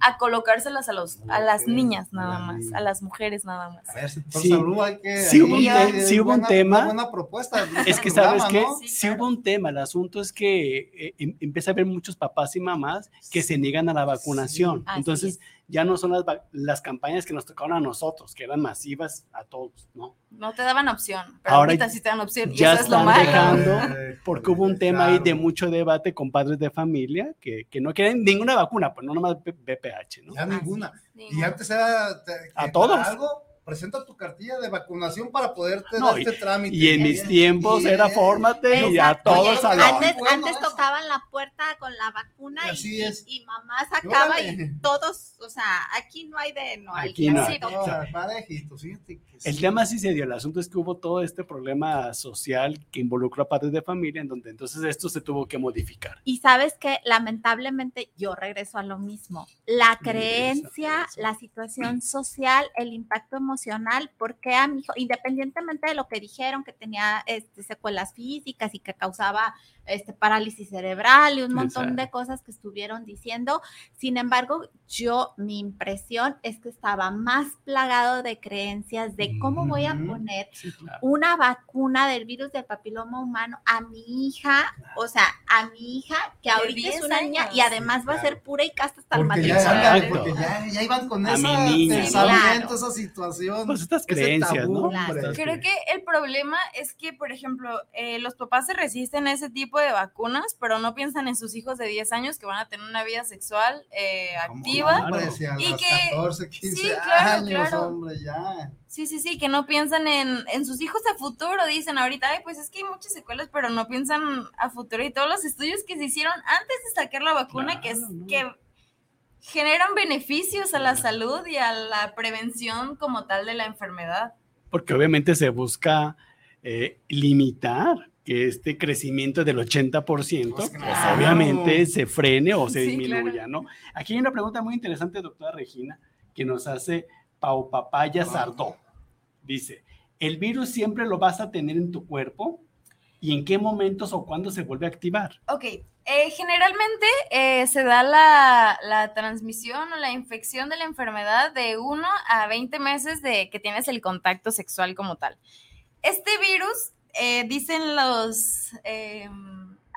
a colocárselas a los, a las niñas nada más, a las mujeres nada más.
A ver, sector
Sí.
salud hay que...
Sí hubo un
ahí
te-
hay
sí hubo un
buena-
tema.
buena propuesta.
Es que
programa,
sabes que
¿no?
sí, hubo un tema, el asunto es que eh, em- empieza a haber muchos papás y mamás que se niegan a la vacunación. Entonces ya no son las, las campañas que nos tocaron a nosotros, que eran masivas a todos, ¿no?
No te daban opción, pero
Ahora
ahorita sí te dan opción. Y
Ya
eso es lo
están
malo.
dejando, porque hubo un tema ahí de mucho debate con padres de familia que, que no quieren ninguna vacuna, pues no nomás BPH, ¿no?
Ya ninguna. Y
Ninguna.
antes era te-
A todos.
algo, presenta tu cartilla de vacunación para poderte
No,
dar
y-
este trámite.
Y en mis tiempos
Y,
era fórmate y a todos
Oye, antes,
Bueno,
antes
eso.
tocaban la puerta con la vacuna y,
Así es.
y mamá sacaba y todos, o sea, aquí no hay de no hay.
Aquí no
parejito, fíjate que
El
sí.
tema sí se dio, el asunto es que hubo todo este problema social que involucró a padres de familia, en donde entonces esto se tuvo que modificar.
Y sabes que lamentablemente yo regreso a lo mismo. La creencia, la situación social, el impacto emocional, porque a mi hijo, independientemente de lo que dijeron, que tenía este, secuelas físicas y que causaba este, parálisis cerebral y un montón
Exacto.
de cosas que estuvieron diciendo, sin embargo, yo, mi impresión es que estaba más plagado de creencias de cómo voy a poner
Sí, claro.
una vacuna del virus del papiloma humano a mi hija, o sea, a mi hija, que ahorita es
10
una niña y además va a ser pura y casta hasta el
Porque
matrimonio.
porque ya, ya iban con
A niña.
pensamiento,
Claro.
esa situación.
Pues estas creencias,
tabú,
¿no?
Creo que el problema es que, por ejemplo, eh, los papás se resisten a ese tipo de vacunas, pero no piensan en sus hijos de 10 años que van a tener una vida sexual eh, activa.
Hombre, si a
y
los
que
14, 15
sí, claro,
años,
claro.
hombre, ya.
Sí, sí, sí, que no piensan en, en sus hijos a futuro. Dicen ahorita, ay, pues es que hay muchas secuelas, pero no piensan a futuro. Y todos los estudios que se hicieron antes de sacar la vacuna, que, es, que generan beneficios a la salud y a la prevención como tal de la enfermedad.
porque obviamente se busca eh, limitar que este crecimiento del 80%, pues,
claro.
obviamente se frene o se
Sí,
disminuya,
claro.
¿no? Aquí hay una pregunta muy interesante, doctora Regina, que nos hace Pau Papaya Sardó. Dice, ¿el virus siempre lo vas a tener en tu cuerpo? ¿Y en qué momentos o cuándo se vuelve a activar?
Ok, eh, generalmente eh, se da la, la transmisión o la infección de la enfermedad de 1 a 20 meses de que tienes el contacto sexual como tal. Este virus, eh, dicen los eh,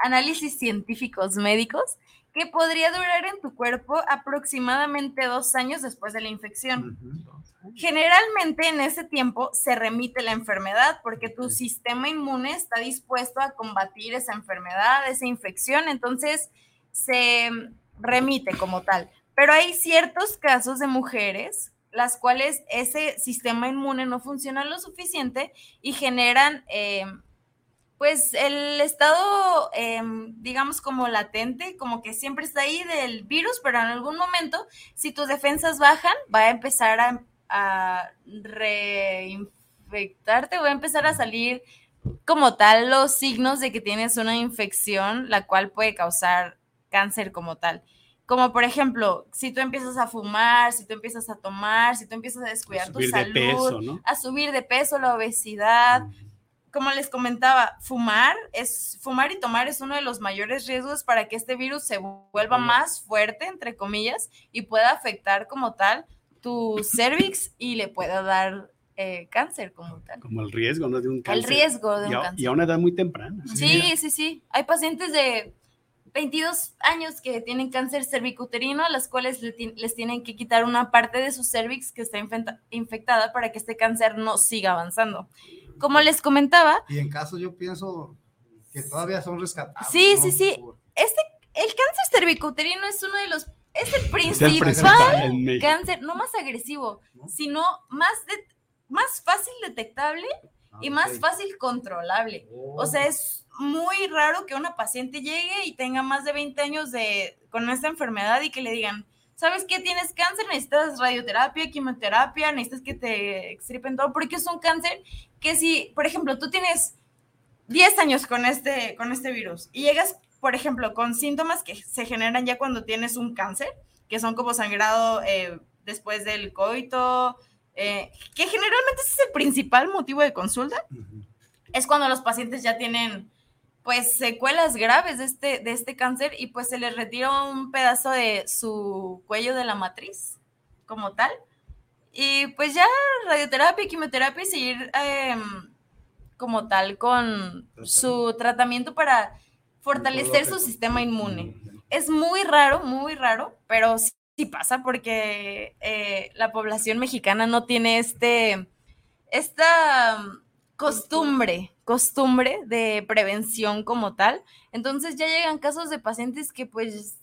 análisis científicos médicos, que podría durar en tu cuerpo aproximadamente dos años después de la infección. Generalmente en ese tiempo se remite la enfermedad porque tu sistema inmune está dispuesto a combatir esa enfermedad, esa infección, entonces se remite como tal. Pero hay ciertos casos de mujeres las cuales ese sistema inmune no funciona lo suficiente y generan eh, pues el estado, eh, digamos, como latente, como que siempre está ahí del virus, pero en algún momento, si tus defensas bajan, va a empezar a, a reinfectarte, va a empezar a salir como tal los signos de que tienes una infección, la cual puede causar cáncer como tal. Como por ejemplo, si tú empiezas a fumar, si tú empiezas a tomar, si tú empiezas a descuidar tu salud,
peso, ¿no?
a subir de peso, la obesidad. Como les comentaba, fumar es fumar y tomar es uno de los mayores riesgos para que este virus se vuelva más fuerte, entre comillas, y pueda afectar como tal tu cervix y le pueda dar eh, cáncer como tal.
Como el riesgo, ¿no? De un cáncer.
riesgo de un
y a,
cáncer.
Y a una edad muy temprana.
Sí, sí, sí. Hay pacientes de 22 años que tienen cáncer cervicuterino, a las cuales les tienen que quitar una parte de su cervix que está infectada para que este cáncer no siga avanzando. Como les comentaba,
Y en caso yo pienso que todavía son rescatables.
sí,
¿no?
sí, sí. Este, el cáncer cervicuterino es uno de los, es el principal cáncer, no más agresivo, sino más, de- más fácil detectable y más fácil controlable. O sea, es muy raro que una paciente llegue y tenga más de 20 años de, con esta enfermedad y que le digan, ¿sabes qué? Tienes cáncer, necesitas radioterapia, quimioterapia, necesitas que te extripen todo, porque es un cáncer que si, por ejemplo, tú tienes 10 años con este, con este virus y llegas, por ejemplo, con síntomas que se generan ya cuando tienes un cáncer, que son como sangrado eh, después del coito, eh, que generalmente ese es el principal motivo de consulta, es cuando los pacientes ya tienen pues secuelas graves de este, de este cáncer y pues se les retira un pedazo de su cuello de la matriz como tal. Y pues ya radioterapia, quimioterapia y seguir em, como tal con su tratamiento para fortalecer su sistema inmune. Es muy raro, muy raro, pero sí, sí pasa porque eh, la población mexicana no tiene este, esta um, costumbre, costumbre de prevención como tal. Entonces ya llegan casos de pacientes que pues,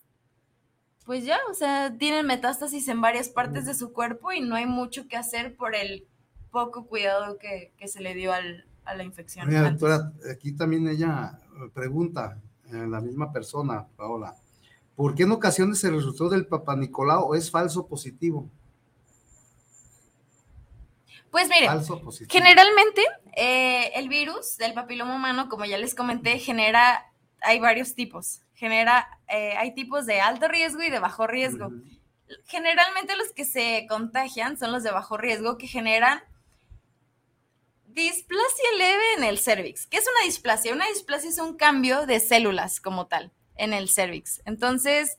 pues ya, o sea, tienen metástasis en varias partes de su cuerpo y no hay mucho que hacer por el poco cuidado que, que se le dio al- a la infección.
Mira, doctora, aquí también ella eh, pregunta, eh, la misma persona, Paola, ¿por qué en ocasiones el resultado del Papa Nicolau es falso positivo?
Pues miren, generalmente eh, el virus del papiloma humano, como ya les comenté, genera, hay varios tipos. Genera, eh, hay tipos de alto riesgo y de bajo riesgo. Generalmente los que se contagian son los de bajo riesgo que generan displasia leve en el cervix. ¿Qué es una displasia? Una displasia es un cambio de células como tal en el cervix. Entonces,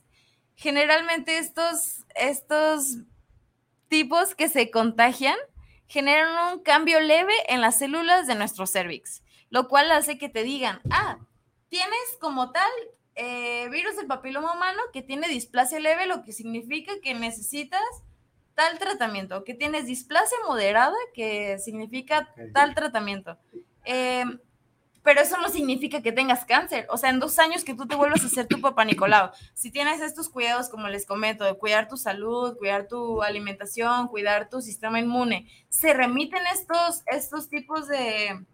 generalmente estos, estos tipos que se contagian generan un cambio leve en las células de nuestro cervix, lo cual hace que te digan, ah, tienes como tal eh, virus del papiloma humano que tiene displasia leve, lo que significa que necesitas tal tratamiento, que tienes displasia moderada, que significa tal tratamiento. Eh, pero eso no significa que tengas cáncer. O sea, en dos años que tú te vuelvas a hacer tu papá Nicolau, si tienes estos cuidados, como les comento, de cuidar tu salud, cuidar tu alimentación, cuidar tu sistema inmune, se remiten estos, estos tipos de,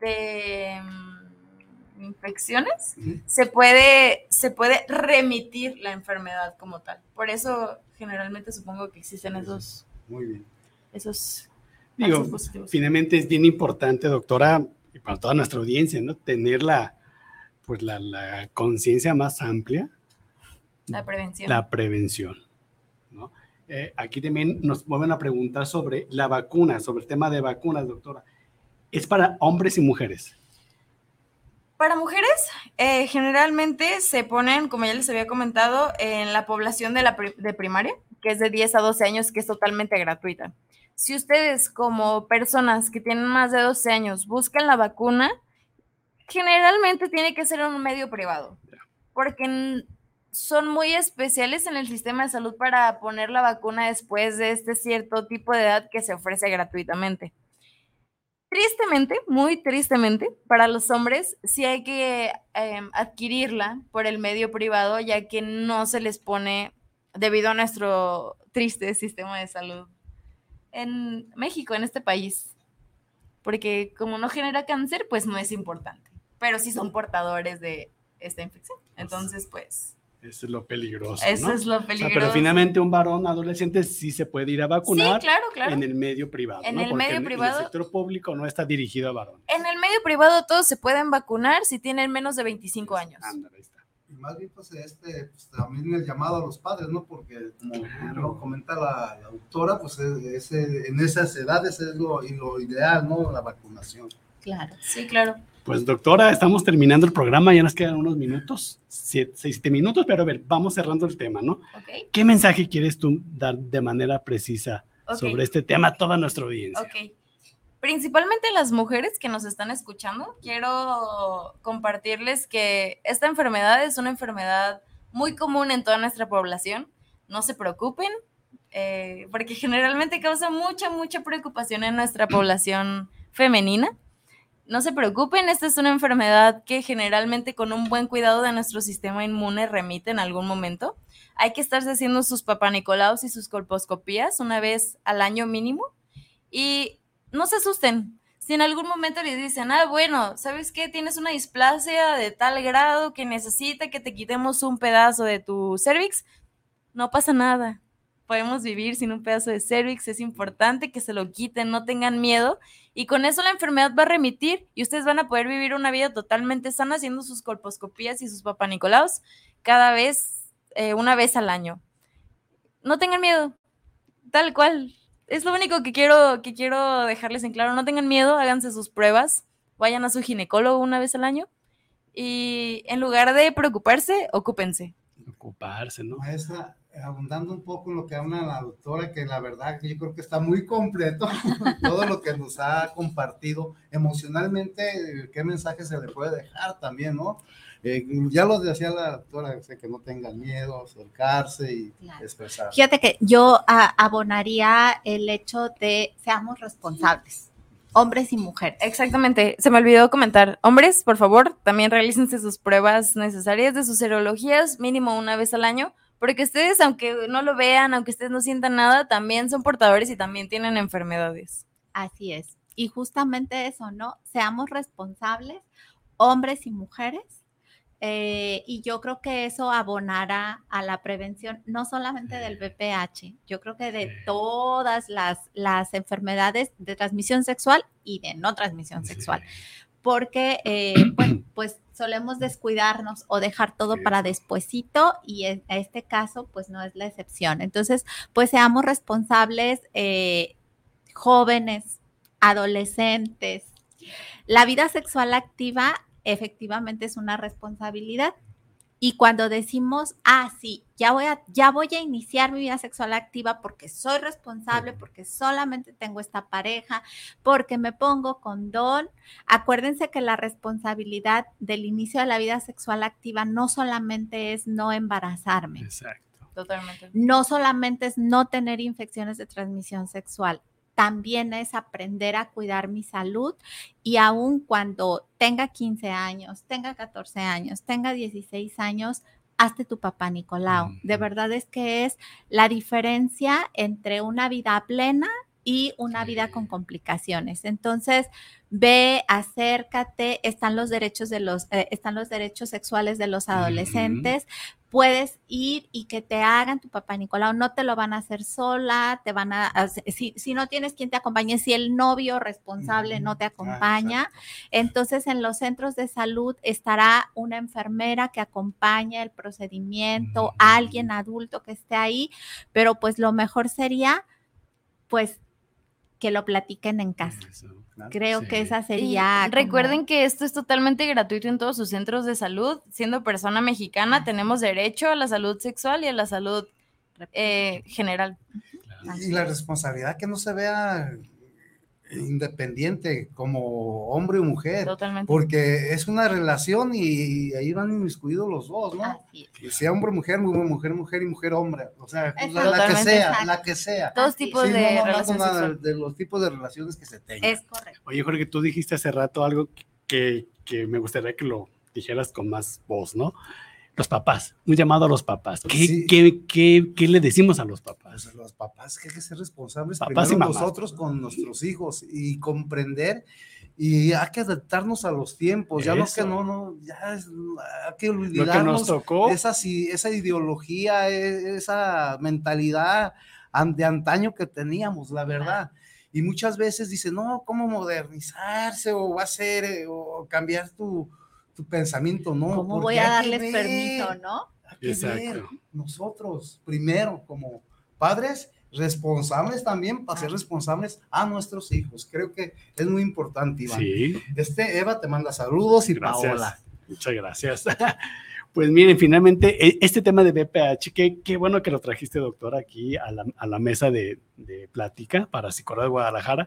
de mm, infecciones, se puede, se puede remitir la enfermedad como tal. Por eso, generalmente, supongo que existen esos...
Muy bien.
Esos...
Digo,
falsos positivos.
finalmente es bien importante, doctora, y para toda nuestra audiencia, ¿no? Tener la, pues la, la conciencia más amplia,
La prevención.
la prevención, ¿no? Eh, aquí también nos vuelven a preguntar sobre la vacuna, sobre el tema de vacunas, doctora. ¿Es para hombres y mujeres?
Para mujeres, eh, generalmente se ponen, como ya les había comentado, en la población de, la pri- de primaria, que es de 10 a 12 años, que es totalmente gratuita. Si ustedes como personas que tienen más de 12 años buscan la vacuna, generalmente tiene que ser en un medio privado, porque son muy especiales en el sistema de salud para poner la vacuna después de este cierto tipo de edad que se ofrece gratuitamente. Tristemente, muy tristemente, para los hombres sí hay que em, adquirirla por el medio privado, ya que no se les pone debido a nuestro triste sistema de salud en México, en este país. Porque como no genera cáncer, pues no es importante. Pero sí son portadores de esta infección. Entonces, pues,
Eso es lo peligroso.
Eso
¿no?
es lo
O sea, pero
peligroso.
finalmente un varón adolescente sí se puede ir a vacunar
claro, claro.
en el medio privado.
En
¿no?
el
Porque
medio
en-
privado-
En el sector público no está dirigido a varón.
en el medio privado todos se pueden vacunar si tienen menos de 25 años.
Y más bien, pues, este, pues, también el llamado a los padres, ¿no? Porque, como lo comenta la, la doctora, pues, es- es- en esas edades es lo, y lo ideal, ¿no? La vacunación.
Claro.
Sí, claro.
Pues doctora, estamos terminando el programa, ya nos quedan unos minutos, siete, seis, siete minutos, pero a ver, vamos cerrando el tema, ¿no?
Ok.
¿Qué mensaje quieres tú dar de manera precisa sobre este tema a toda nuestra audiencia?
Ok. Principalmente las mujeres que nos están escuchando, quiero compartirles que esta enfermedad es una enfermedad muy común en toda nuestra población. No se preocupen, eh, porque generalmente causa mucha, mucha preocupación en nuestra población femenina. No se preocupen, esta es una enfermedad que generalmente con un buen cuidado de nuestro sistema inmune remite en algún momento. Hay que estarse haciendo sus papanicolaos y sus colposcopías una vez al año mínimo. Y no se asusten. Si en algún momento les dicen, ah, bueno, ¿sabes qué? Tienes una displasia de tal grado que necesita que te quitemos un pedazo de tu cervix, no pasa nada. Podemos vivir sin un pedazo de cervix, es importante que se lo quiten, no tengan miedo. Y con eso la enfermedad va a remitir y ustedes van a poder vivir una vida totalmente sana haciendo sus colposcopías y sus papanicolaos cada vez, eh, una vez al año. No tengan miedo, tal cual. Es lo único que quiero, que quiero dejarles en claro. No tengan miedo, háganse sus pruebas, vayan a su ginecólogo una vez al año y en lugar de preocuparse, ocúpense.
Ocuparse, ¿no?
Maestra, abundando un poco en lo que habla la doctora, que la verdad yo creo que está muy completo todo lo que nos ha compartido emocionalmente, qué mensaje se le puede dejar también, ¿no? Eh, ya lo decía la doctora, o sea, que no tengan miedo, acercarse y expresar.
Fíjate que yo ah, abonaría el hecho de seamos responsables, hombres y mujeres.
Exactamente, se me olvidó comentar. Hombres, por favor, también realícense sus pruebas necesarias de sus serologías mínimo una vez al año, porque ustedes, aunque no lo vean, aunque ustedes no sientan nada, también son portadores y también tienen enfermedades.
Así es. Y justamente eso, ¿no? Seamos responsables, hombres y mujeres. Eh, y yo creo que eso abonará a la prevención, no solamente del VPH, yo creo que de todas las, las enfermedades de transmisión sexual y de no transmisión sexual. Porque, eh, bueno, pues solemos descuidarnos o dejar todo para despuesito y en este caso, pues no es la excepción. Entonces, pues seamos responsables, eh, jóvenes, adolescentes. La vida sexual activa efectivamente es una responsabilidad. Y cuando decimos, ah, sí, ya voy, a, ya voy a iniciar mi vida sexual activa porque soy responsable, porque solamente tengo esta pareja, porque me pongo condón, acuérdense que la responsabilidad del inicio de la vida sexual activa no solamente es no embarazarme.
Exacto.
Totalmente.
No solamente es no tener infecciones de transmisión sexual, también es aprender a cuidar mi salud y aun cuando tenga 15 años, tenga 14 años, tenga 16 años, hazte tu papá Nicolau. De verdad es que es la diferencia entre una vida plena y una vida con complicaciones. Entonces, ve, acércate, están los derechos de los, eh, están los derechos sexuales de los adolescentes. Puedes ir y que te hagan tu papá Nicolau, no te lo van a hacer sola, te van a, hacer- si, si no tienes quien te acompañe, si el novio responsable no te acompaña, entonces en los centros de salud estará una enfermera que acompaña el procedimiento, alguien adulto que esté ahí, pero pues lo mejor sería pues que lo platiquen en casa. Creo que esa sería.
Y recuerden que esto es totalmente gratuito en todos sus centros de salud. Siendo persona mexicana, tenemos derecho a la salud sexual y a la salud eh, general.
Y la responsabilidad que no se vea independiente como hombre o mujer.
Totalmente.
Porque es una relación y ahí van inmiscuidos los dos, ¿no? Que sea hombre, mujer, mujer, mujer y mujer, hombre. O sea, la, la que sea,
Exacto.
la que sea.
Todos tipos
Sí,
de
no, no,
sexual.
de los tipos de relaciones que se tengan.
Es correcto.
Oye, Jorge, tú dijiste hace rato algo que, que me gustaría que lo dijeras con más voz, ¿no? Los papás, un llamado a los papás. ¿Qué,
Sí.
qué, qué, qué le decimos a los papás?
Pues los papás que hay que ser responsables
Papás y
primero
mamás.
nosotros con nuestros hijos y comprender y hay que adaptarnos a los tiempos. Ya lo que no, no, ya es, hay que
Lo que
olvidarnos
nos tocó.
esa, esa ideología, e- esa mentalidad de antaño que teníamos, la verdad. Y muchas veces dicen, no, ¿cómo modernizarse o va a ser eh, o cambiar tu, tu pensamiento? No,
¿Cómo voy a
que
darles permiso, no?
hay que
Exacto.
ver nosotros primero como padres responsables también para ser responsables a nuestros hijos. Creo que es muy importante, Iván.
Sí.
Este Eva te manda saludos y
Gracias.
Paola.
Muchas gracias. Pues miren, finalmente, e- este tema de BPH, qué, qué bueno que lo trajiste, doctor, aquí a la, a la mesa de, de plática para Psicorra de Guadalajara,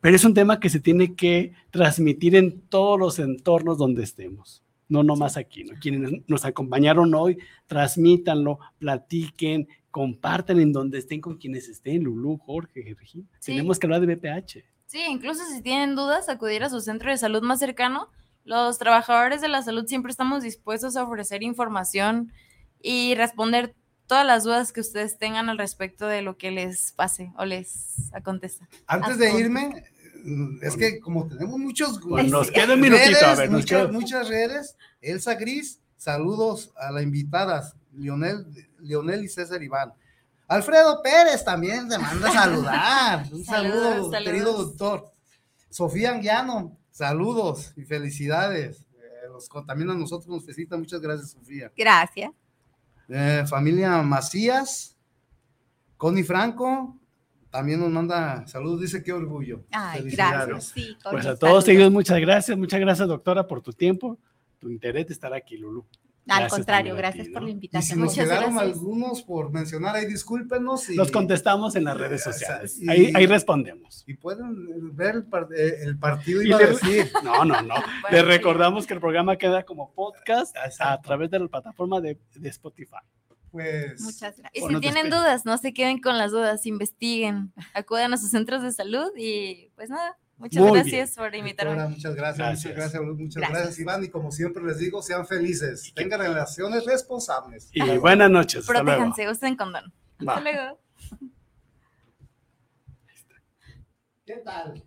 pero es un tema que se tiene que transmitir en todos los entornos donde estemos, no nomás aquí, ¿no? Quienes nos acompañaron hoy, transmítanlo, platiquen, compartan en donde estén con quienes estén, Lulú, Jorge, Regina.
Sí.
Tenemos que hablar de BPH.
Sí, incluso si tienen dudas, acudir a su centro de salud más cercano. Los trabajadores de la salud siempre estamos dispuestos a ofrecer información y responder todas las dudas que ustedes tengan al respecto de lo que les pase o les acontezca.
Antes de irme, es que como tenemos muchos
Pues nos queda un minutito, a
redes,
ver, nos
muchas,
queda-
muchas redes, Elsa Gris, saludos a las invitadas, Lionel, Lionel y César Iván. Alfredo Pérez también te manda a saludar. Un saludo,
Saludos, saludos.
querido doctor. Sofía Anguiano, saludos y felicidades. Eh, los, también a nosotros nos felicita, muchas gracias, Sofía.
Gracias.
Eh, familia Macías, Connie Franco, también nos manda saludos, dice qué orgullo.
Ay, gracias. Sí, con
Pues a todos ellos, muchas gracias, muchas gracias, doctora, por tu tiempo, tu interés de estar aquí, Lulu.
Al
Gracias
contrario,
a
gracias
ti,
por
¿no?
la
Y si
invitación.
nos
Muchas
quedaron
gracias.
algunos por mencionar ahí, discúlpenos. Y,
Los contestamos en las redes sociales.
y-
Ahí, ahí respondemos.
y pueden ver el, par- eh, el partido,
Y
a decir.
No, no, no.
Bueno,
Les
sí.
recordamos que el programa queda como podcast a
Exacto.
través de la plataforma de, de Spotify.
Pues,
Muchas gracias.
Y si tienen dudas, no se queden con las dudas, investiguen, acudan a sus centros de salud y pues nada, muchas
Muy
gracias por invitarme.
doctora, muchas gracias,
Gracias.
muchas gracias, muchas
Gracias.
gracias, Iván. Y como siempre les digo, sean felices, tengan relaciones responsables.
Y buenas noches.
Protéjanse, usen condón.
Va.
Hasta luego.
¿Qué tal?